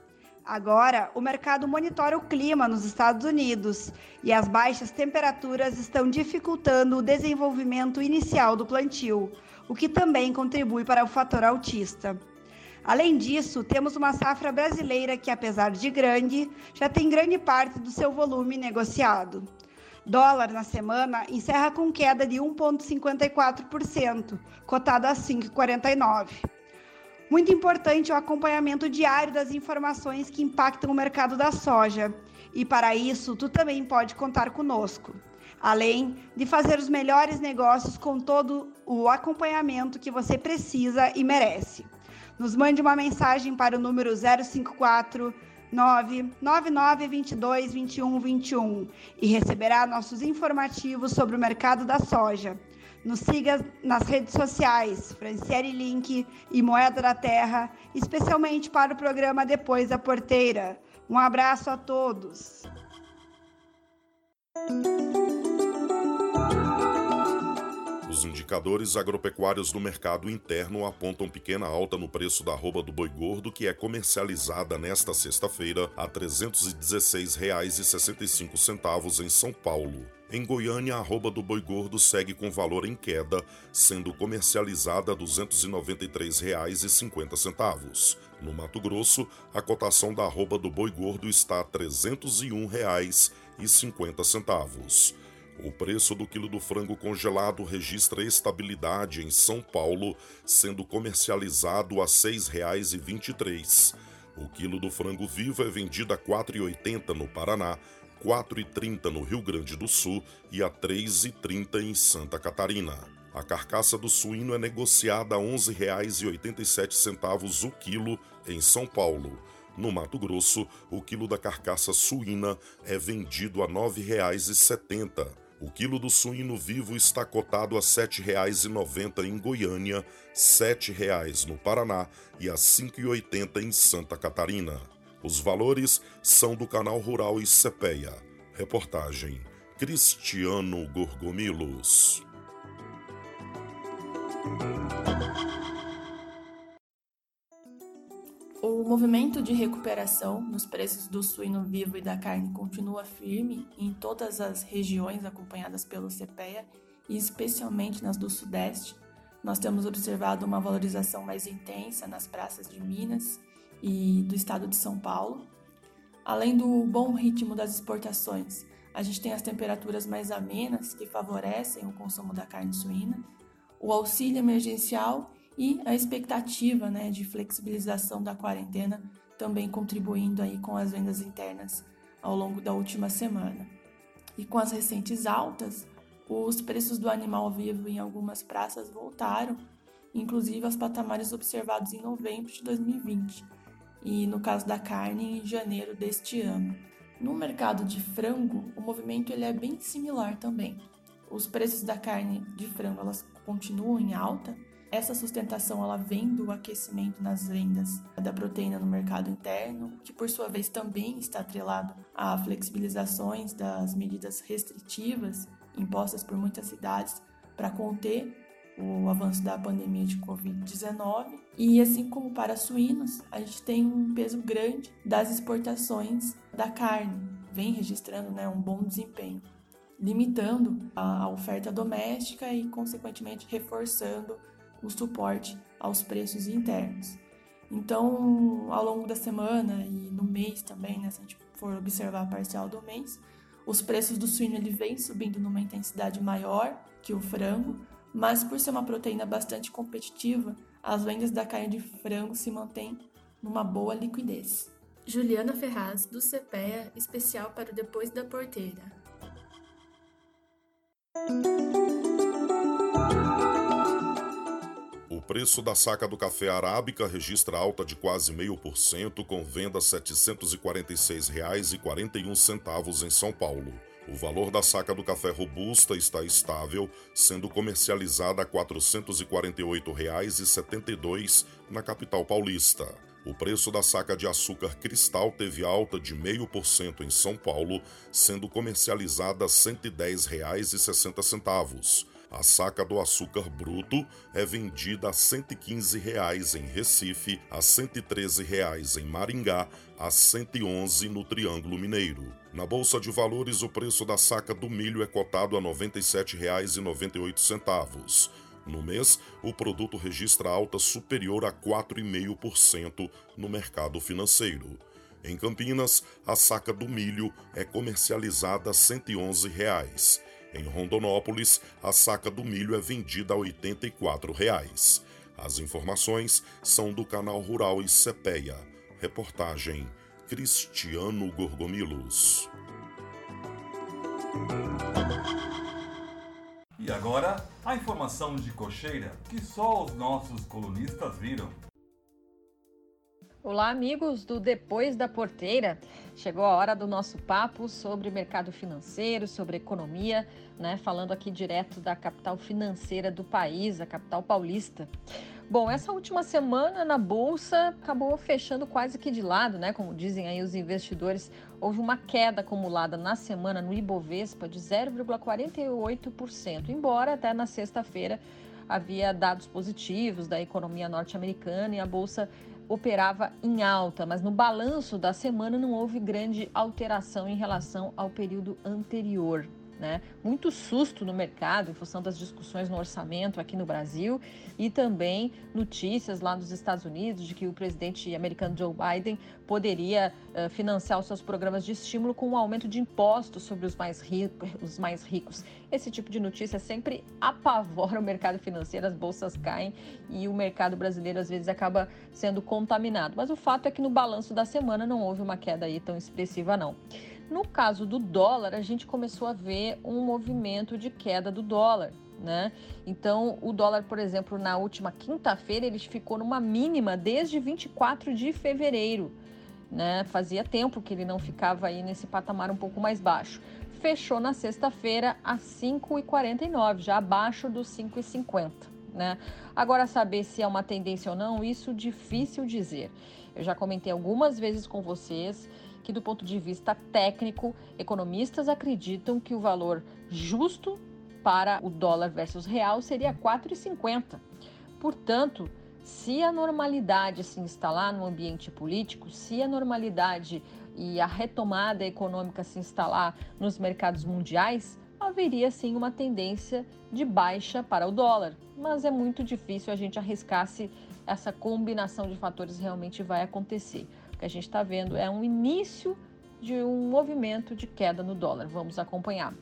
[SPEAKER 18] Agora, o mercado monitora o clima nos Estados Unidos e as baixas temperaturas estão dificultando o desenvolvimento inicial do plantio, o que também contribui para o fator altista. Além disso, temos uma safra brasileira que, apesar de grande, já tem grande parte do seu volume negociado. Dólar na semana encerra com queda de 1,54%, cotado a 5,49. Muito importante o acompanhamento diário das informações que impactam o mercado da soja. E para isso, tu também pode contar conosco. Além de fazer os melhores negócios com todo o acompanhamento que você precisa e merece. Nos mande uma mensagem para o número 054 99922 2121 e receberá nossos informativos sobre o mercado da soja. Nos siga nas redes sociais, Franciele Link e Moeda da Terra, especialmente para o programa Depois da Porteira. Um abraço a todos.
[SPEAKER 13] Os indicadores agropecuários do mercado interno apontam pequena alta no preço da arroba do boi gordo, que é comercializada nesta sexta-feira a R$ 316,65 em São Paulo. Em Goiânia, a arroba do boi gordo segue com valor em queda, sendo comercializada a R$ 293,50. No Mato Grosso, a cotação da arroba do boi gordo está a R$ 301,50. O preço do quilo do frango congelado registra estabilidade em São Paulo, sendo comercializado a R$ 6,23. O quilo do frango vivo é vendido a R$ 4,80 no Paraná, 4,30 no Rio Grande do Sul e a R$ 3,30 em Santa Catarina. A carcaça do suíno é negociada a R$ 11,87 o quilo em São Paulo. No Mato Grosso, o quilo da carcaça suína é vendido a R$ 9,70. O quilo do suíno vivo está cotado a R$ 7,90 em Goiânia, R$ 7,00 no Paraná e a R$ 5,80 em Santa Catarina. Os valores são do canal Rural e Cepeia. Reportagem Cristiano Gorgomilos.
[SPEAKER 19] O movimento de recuperação nos preços do suíno vivo e da carne continua firme em todas as regiões acompanhadas pelo CPEA e especialmente nas do Sudeste. Nós temos observado uma valorização mais intensa nas praças de Minas e do estado de São Paulo. Além do bom ritmo das exportações, a gente tem as temperaturas mais amenas que favorecem o consumo da carne suína, o auxílio emergencial e a expectativa né, de flexibilização da quarentena também contribuindo aí com as vendas internas ao longo da última semana. E com as recentes altas, os preços do animal vivo em algumas praças voltaram, inclusive aos patamares observados em novembro de 2020 e no caso da carne em janeiro deste ano. No mercado de frango, o movimento ele é bem similar também. Os preços da carne de frango elas continuam em alta, essa sustentação ela vem do aquecimento nas vendas da proteína no mercado interno, que por sua vez também está atrelado a flexibilizações das medidas restritivas impostas por muitas cidades para conter o avanço da pandemia de Covid-19. E assim como para suínos, a gente tem um peso grande das exportações da carne, vem registrando né, um bom desempenho, limitando a oferta doméstica e, consequentemente, reforçando o suporte aos preços internos. Então, ao longo da semana e no mês também, né, se a gente for observar a parcial do mês, os preços do suíno ele vem subindo numa intensidade maior que o frango, mas por ser uma proteína bastante competitiva, as vendas da carne de frango se mantêm numa boa liquidez.
[SPEAKER 20] Juliana Ferraz, do CPEA, especial para o Depois da Porteira.
[SPEAKER 13] O preço da saca do café arábica registra alta de quase 0,5%, com venda R$ 746,41 em São Paulo. O valor da saca do café robusta está estável, sendo comercializada a R$ 448,72 na capital paulista. O preço da saca de açúcar cristal teve alta de 0,5% em São Paulo, sendo comercializada a R$ 110,60. A saca do açúcar bruto é vendida a 115 reais em Recife, a 113 reais em Maringá, a R$ 111 no Triângulo Mineiro. Na Bolsa de Valores, o preço da saca do milho é cotado a R$ 97,98. No mês, o produto registra alta superior a 4,5% no mercado financeiro. Em Campinas, a saca do milho é comercializada a 111 reais. Em Rondonópolis, a saca do milho é vendida a 84 reais. As informações são do canal Rural e Cepeia. Reportagem Cristiano Gorgomilos.
[SPEAKER 2] E agora, a informação de cocheira que só os nossos colunistas viram.
[SPEAKER 21] Olá, amigos do Depois da Porteira. Chegou a hora do nosso papo sobre mercado financeiro, sobre economia, né? Falando aqui direto da capital financeira do país, a capital paulista. Bom, essa última semana na bolsa acabou fechando quase que de lado, né? Como dizem aí os investidores, houve uma queda acumulada na semana no Ibovespa de 0,48%, embora até na sexta-feira havia dados positivos da economia norte-americana e a bolsa operava em alta, mas no balanço da semana não houve grande alteração em relação ao período anterior. Né? Muito susto no mercado em função das discussões no orçamento aqui no Brasil e também notícias lá nos Estados Unidos de que o presidente americano Joe Biden poderia uh, financiar os seus programas de estímulo com um aumento de impostos sobre os mais, ricos, os mais ricos. Esse tipo de notícia sempre apavora o mercado financeiro, as bolsas caem e o mercado brasileiro às vezes acaba sendo contaminado. Mas o fato é que no balanço da semana não houve uma queda aí tão expressiva não. No caso do dólar, a gente começou a ver um movimento de queda do dólar. Né? Então, o dólar, por exemplo, na última quinta-feira, ele ficou numa mínima desde 24 de fevereiro. Né? Fazia tempo que ele não ficava aí nesse patamar um pouco mais baixo. Fechou na sexta-feira a 5,49, já abaixo dos 5,50. Né? Agora, saber se é uma tendência ou não, isso difícil dizer. Eu já comentei algumas vezes com vocês que, do ponto de vista técnico, economistas acreditam que o valor justo para o dólar versus real seria 4,50. Portanto, se a normalidade se instalar no ambiente político, se a normalidade e a retomada econômica se instalar nos mercados mundiais, haveria sim uma tendência de baixa para o dólar. Mas é muito difícil a gente arriscar se essa combinação de fatores realmente vai acontecer que a gente está vendo é um início de um movimento de queda no dólar. Vamos acompanhar.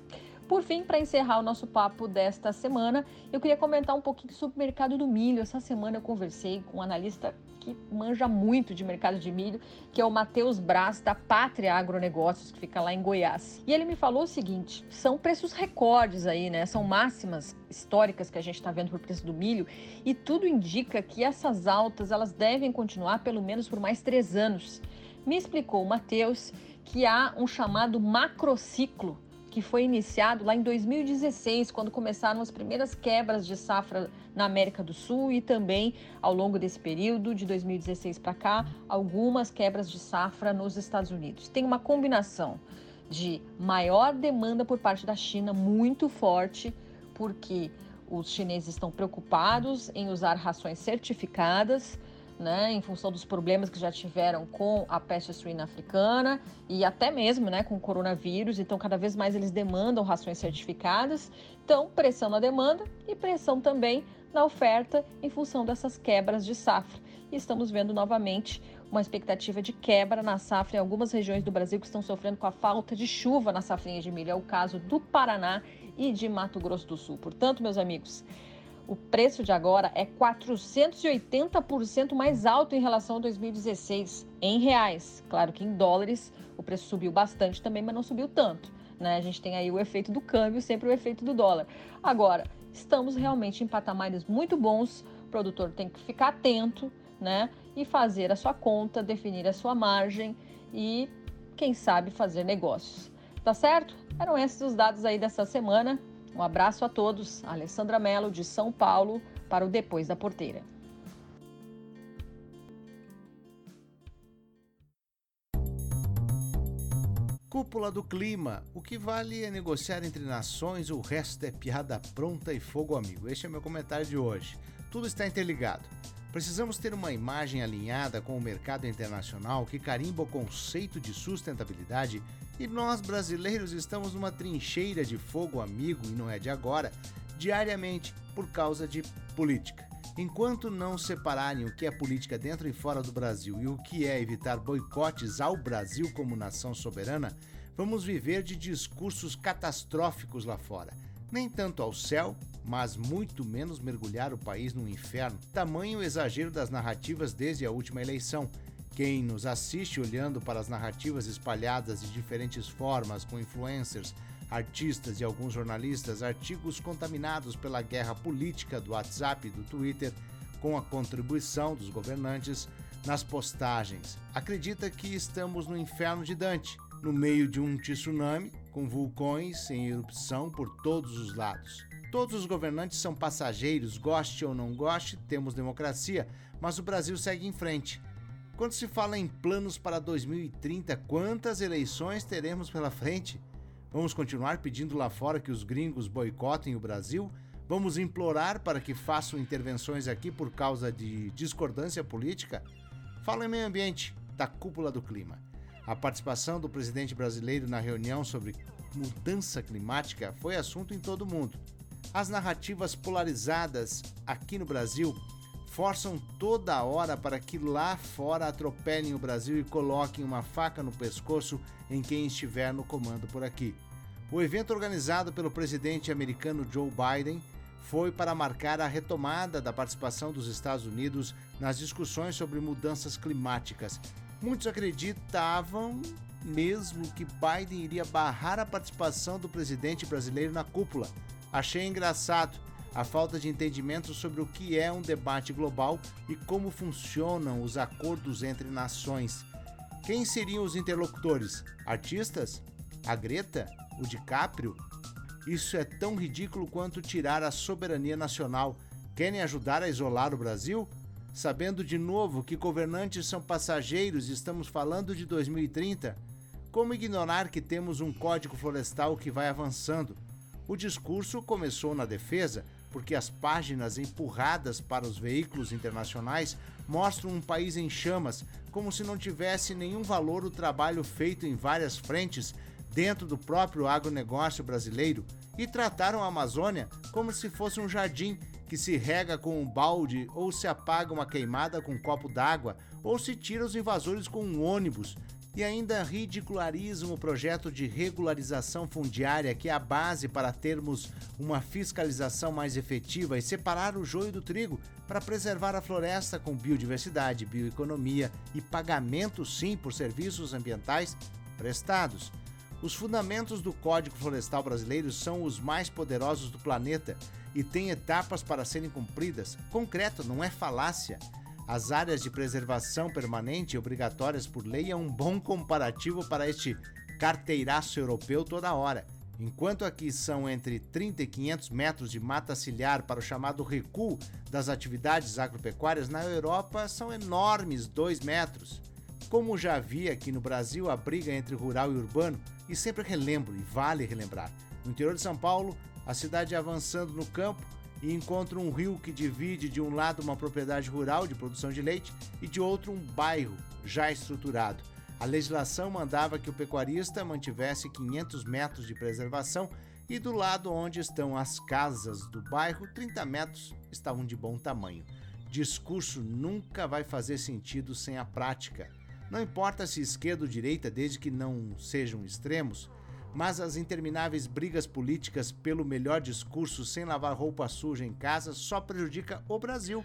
[SPEAKER 21] Por fim, para encerrar o nosso papo desta semana, eu queria comentar um pouquinho sobre o mercado do milho. Essa semana eu conversei com um analista que manja muito de mercado de milho, que é o Matheus Braz, da Pátria Agronegócios, que fica lá em Goiás. E ele me falou o seguinte: são preços recordes aí, né? São máximas históricas que a gente está vendo por preço do milho, e tudo indica que essas altas elas devem continuar pelo menos por mais três anos. Me explicou o Matheus que há um chamado macrociclo que foi iniciado lá em 2016, quando começaram as primeiras quebras de safra na América do Sul e também ao longo desse período, de 2016 para cá, algumas quebras de safra nos Estados Unidos. Tem uma combinação de maior demanda por parte da China, muito forte, porque os chineses estão preocupados em usar rações certificadas né, em função dos problemas que já tiveram com a peste suína africana e até mesmo né, com o coronavírus. Então, cada vez mais eles demandam rações certificadas. Então, pressão na demanda e pressão também na oferta em função dessas quebras de safra. E estamos vendo novamente uma expectativa de quebra na safra em algumas regiões do Brasil que estão sofrendo com a falta de chuva na safrinha de milho. É o caso do Paraná e de Mato Grosso do Sul. Portanto, meus amigos, o preço de agora é 480% mais alto em relação a 2016, em reais. Claro que em dólares o preço subiu bastante também, mas não subiu tanto. Né? A gente tem aí o efeito do câmbio, sempre o efeito do dólar. Agora, estamos realmente em patamares muito bons. O produtor tem que ficar atento né? e fazer a sua conta, definir a sua margem e, quem sabe, fazer negócios. Tá certo? Eram esses os dados aí dessa semana. Um abraço a todos. Alessandra Mello, de São Paulo, para o Depois da Porteira.
[SPEAKER 22] Cúpula do Clima. O que vale é negociar entre nações, o resto é piada pronta e fogo amigo. Este é meu comentário de hoje. Tudo está interligado. Precisamos ter uma imagem alinhada com o mercado internacional que carimba o conceito de sustentabilidade e nós brasileiros estamos numa trincheira de fogo amigo e não é de agora, diariamente por causa de política. Enquanto não separarem o que é política dentro e fora do Brasil e o que é evitar boicotes ao Brasil como nação soberana, vamos viver de discursos catastróficos lá fora. Nem tanto ao céu, mas muito menos mergulhar o país no inferno. Tamanho o exagero das narrativas desde a última eleição. Quem nos assiste olhando para as narrativas espalhadas de diferentes formas, com influencers, artistas e alguns jornalistas, artigos contaminados pela guerra política do WhatsApp e do Twitter, com a contribuição dos governantes, nas postagens. Acredita que estamos no inferno de Dante, no meio de um tsunami com vulcões em erupção por todos os lados. Todos os governantes são passageiros, goste ou não goste, temos democracia, mas o Brasil segue em frente. Quando se fala em planos para 2030, quantas eleições teremos pela frente? Vamos continuar pedindo lá fora que os gringos boicotem o Brasil? Vamos implorar para que façam intervenções aqui por causa de discordância política? Fala em meio ambiente, da cúpula do clima. A participação do presidente brasileiro na reunião sobre mudança climática foi assunto em todo o mundo. As narrativas polarizadas aqui no Brasil forçam toda hora para que lá fora atropelem o Brasil e coloquem uma faca no pescoço em quem estiver no comando por aqui. O evento organizado pelo presidente americano Joe Biden foi para marcar a retomada da participação dos Estados Unidos nas discussões sobre mudanças climáticas. Muitos acreditavam mesmo que Biden iria barrar a participação do presidente brasileiro na cúpula. Achei engraçado a falta de entendimento sobre o que é um debate global e como funcionam os acordos entre nações. Quem seriam os interlocutores? Artistas? A Greta? O DiCaprio? Isso é tão ridículo quanto tirar a soberania nacional. Querem ajudar a isolar o Brasil? Sabendo de novo que governantes são passageiros e estamos falando de 2030? Como ignorar que temos um código florestal que vai avançando? O discurso começou na defesa, porque as páginas empurradas para os veículos internacionais mostram um país em chamas, como se não tivesse nenhum valor o trabalho feito em várias frentes dentro do próprio agronegócio brasileiro e trataram a Amazônia como se fosse um jardim que se rega com um balde ou se apaga uma queimada com um copo d'água ou se tira os invasores com um ônibus e ainda ridicularizam o projeto de regularização fundiária, que é a base para termos uma fiscalização mais efetiva e separar o joio do trigo para preservar a floresta com biodiversidade, bioeconomia e pagamento, sim, por serviços ambientais prestados. Os fundamentos do Código Florestal Brasileiro são os mais poderosos do planeta e têm etapas para serem cumpridas. Concreto, não é falácia. As áreas de preservação permanente obrigatórias por lei é um bom comparativo para este carteiraço europeu toda hora. Enquanto aqui são entre 30 e 500 metros de mata ciliar para o chamado recuo das atividades agropecuárias, na Europa são enormes 2 metros. Como já vi aqui no Brasil a briga entre rural e urbano, e sempre relembro, e vale relembrar. No interior de São Paulo, a cidade avançando no campo, e encontra um rio que divide de um lado uma propriedade rural de produção de leite e de outro um bairro já estruturado. A legislação mandava que o pecuarista mantivesse 500 metros de preservação e do lado onde estão as casas do bairro, 30 metros estavam de bom tamanho. Discurso nunca vai fazer sentido sem a prática. Não importa se esquerda ou direita, desde que não sejam extremos, mas as intermináveis brigas políticas pelo melhor discurso sem lavar roupa suja em casa só prejudica o Brasil.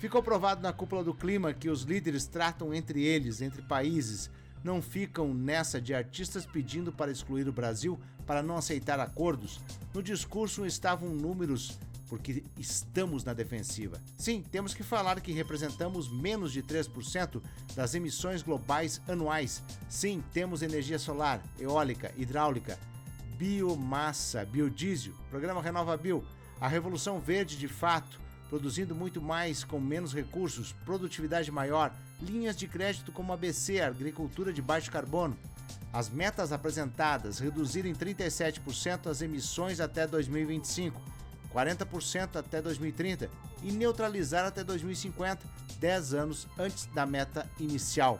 [SPEAKER 22] Ficou provado na cúpula do clima que os líderes tratam entre eles, entre países, não ficam nessa de artistas pedindo para excluir o Brasil para não aceitar acordos. No discurso estavam números porque estamos na defensiva. Sim, temos que falar que representamos menos de 3% das emissões globais anuais. Sim, temos energia solar, eólica, hidráulica, biomassa, biodiesel, programa Renova Bio, a revolução verde de fato, produzindo muito mais com menos recursos, produtividade maior, linhas de crédito como ABC, agricultura de baixo carbono. As metas apresentadas reduzirem 37% as emissões até 2025 40% até 2030 e neutralizar até 2050, 10 anos antes da meta inicial.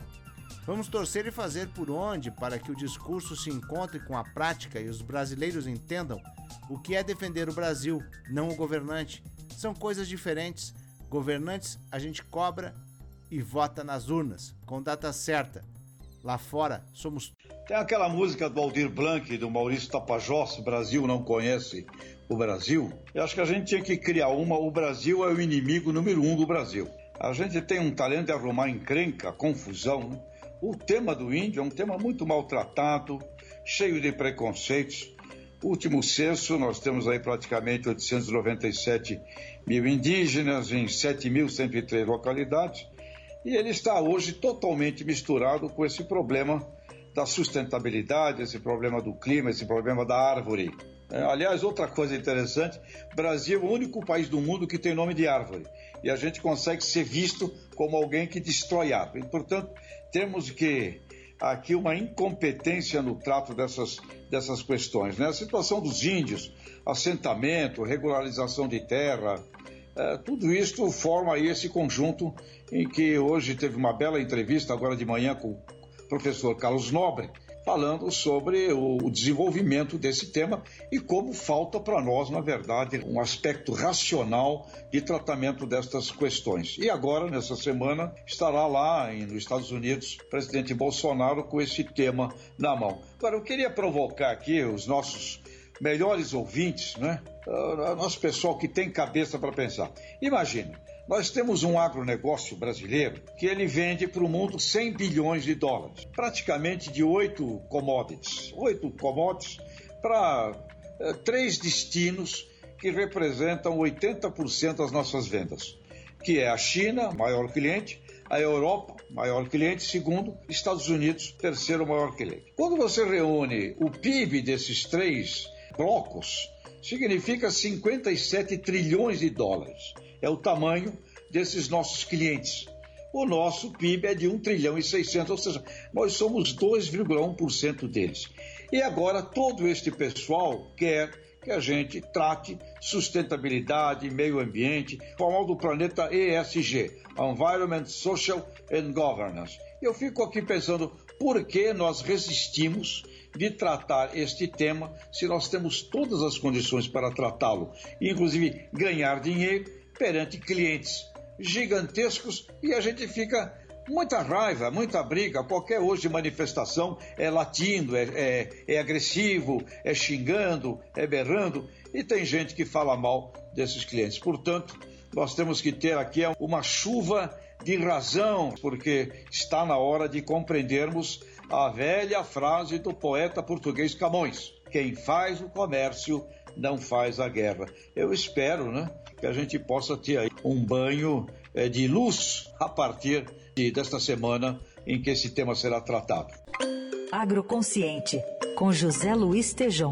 [SPEAKER 22] Vamos torcer e fazer por onde para que o discurso se encontre com a prática e os brasileiros entendam o que é defender o Brasil, não o governante. São coisas diferentes. Governantes a gente cobra e vota nas urnas, com data certa. Lá fora somos.
[SPEAKER 23] Tem aquela música do Aldir Blanc, do Maurício Tapajós, Brasil não conhece o Brasil, eu acho que a gente tinha que criar uma. O Brasil é o inimigo número um do Brasil. A gente tem um talento de arrumar encrenca, confusão. Né? O tema do índio é um tema muito maltratado, cheio de preconceitos. Último censo, nós temos aí praticamente 897 mil indígenas em 7.103 localidades. E ele está hoje totalmente misturado com esse problema da sustentabilidade, esse problema do clima, esse problema da árvore. É, aliás, outra coisa interessante: Brasil é o único país do mundo que tem nome de árvore. E a gente consegue ser visto como alguém que destrói árvore. E, portanto, temos que aqui uma incompetência no trato dessas, dessas questões. Né? A situação dos índios, assentamento, regularização de terra, é, tudo isso forma esse conjunto em que hoje teve uma bela entrevista agora de manhã com o professor Carlos Nobre, falando sobre o desenvolvimento desse tema e como falta para nós, na verdade, um aspecto racional de tratamento destas questões. E agora, nessa semana, estará lá nos Estados Unidos o presidente Bolsonaro com esse tema na mão. Agora, eu queria provocar aqui os nossos melhores ouvintes, né? O nosso pessoal que tem cabeça para pensar. Imagine, nós temos um agronegócio brasileiro que ele vende para o mundo 100 bilhões de dólares, praticamente de oito commodities, oito commodities para eh, três destinos que representam 80% das nossas vendas, que é a China, maior cliente, a Europa, maior cliente, segundo, Estados Unidos, terceiro maior cliente. Quando você reúne o PIB desses três blocos, significa 57 trilhões de dólares é o tamanho desses nossos clientes. O nosso PIB é de 1 trilhão e 600, ou seja, nós somos 2,1% deles. E agora todo este pessoal quer que a gente trate sustentabilidade, meio ambiente, formal do planeta ESG, Environment, Social and Governance. Eu fico aqui pensando por que nós resistimos de tratar este tema se nós temos todas as condições para tratá-lo, inclusive ganhar dinheiro perante clientes gigantescos e a gente fica muita raiva, muita briga. Qualquer hoje manifestação é latindo, é, é, é, agressivo, é xingando, é berrando e tem gente que fala mal desses clientes. Portanto, nós temos que ter aqui uma chuva de razão, porque está na hora de compreendermos a velha frase do poeta português Camões: quem faz o comércio não faz a guerra. Eu espero, né? Que a gente possa ter aí um banho é, de luz a partir de, desta semana em que esse tema será tratado.
[SPEAKER 24] Agroconsciente, com José Luiz Tejom.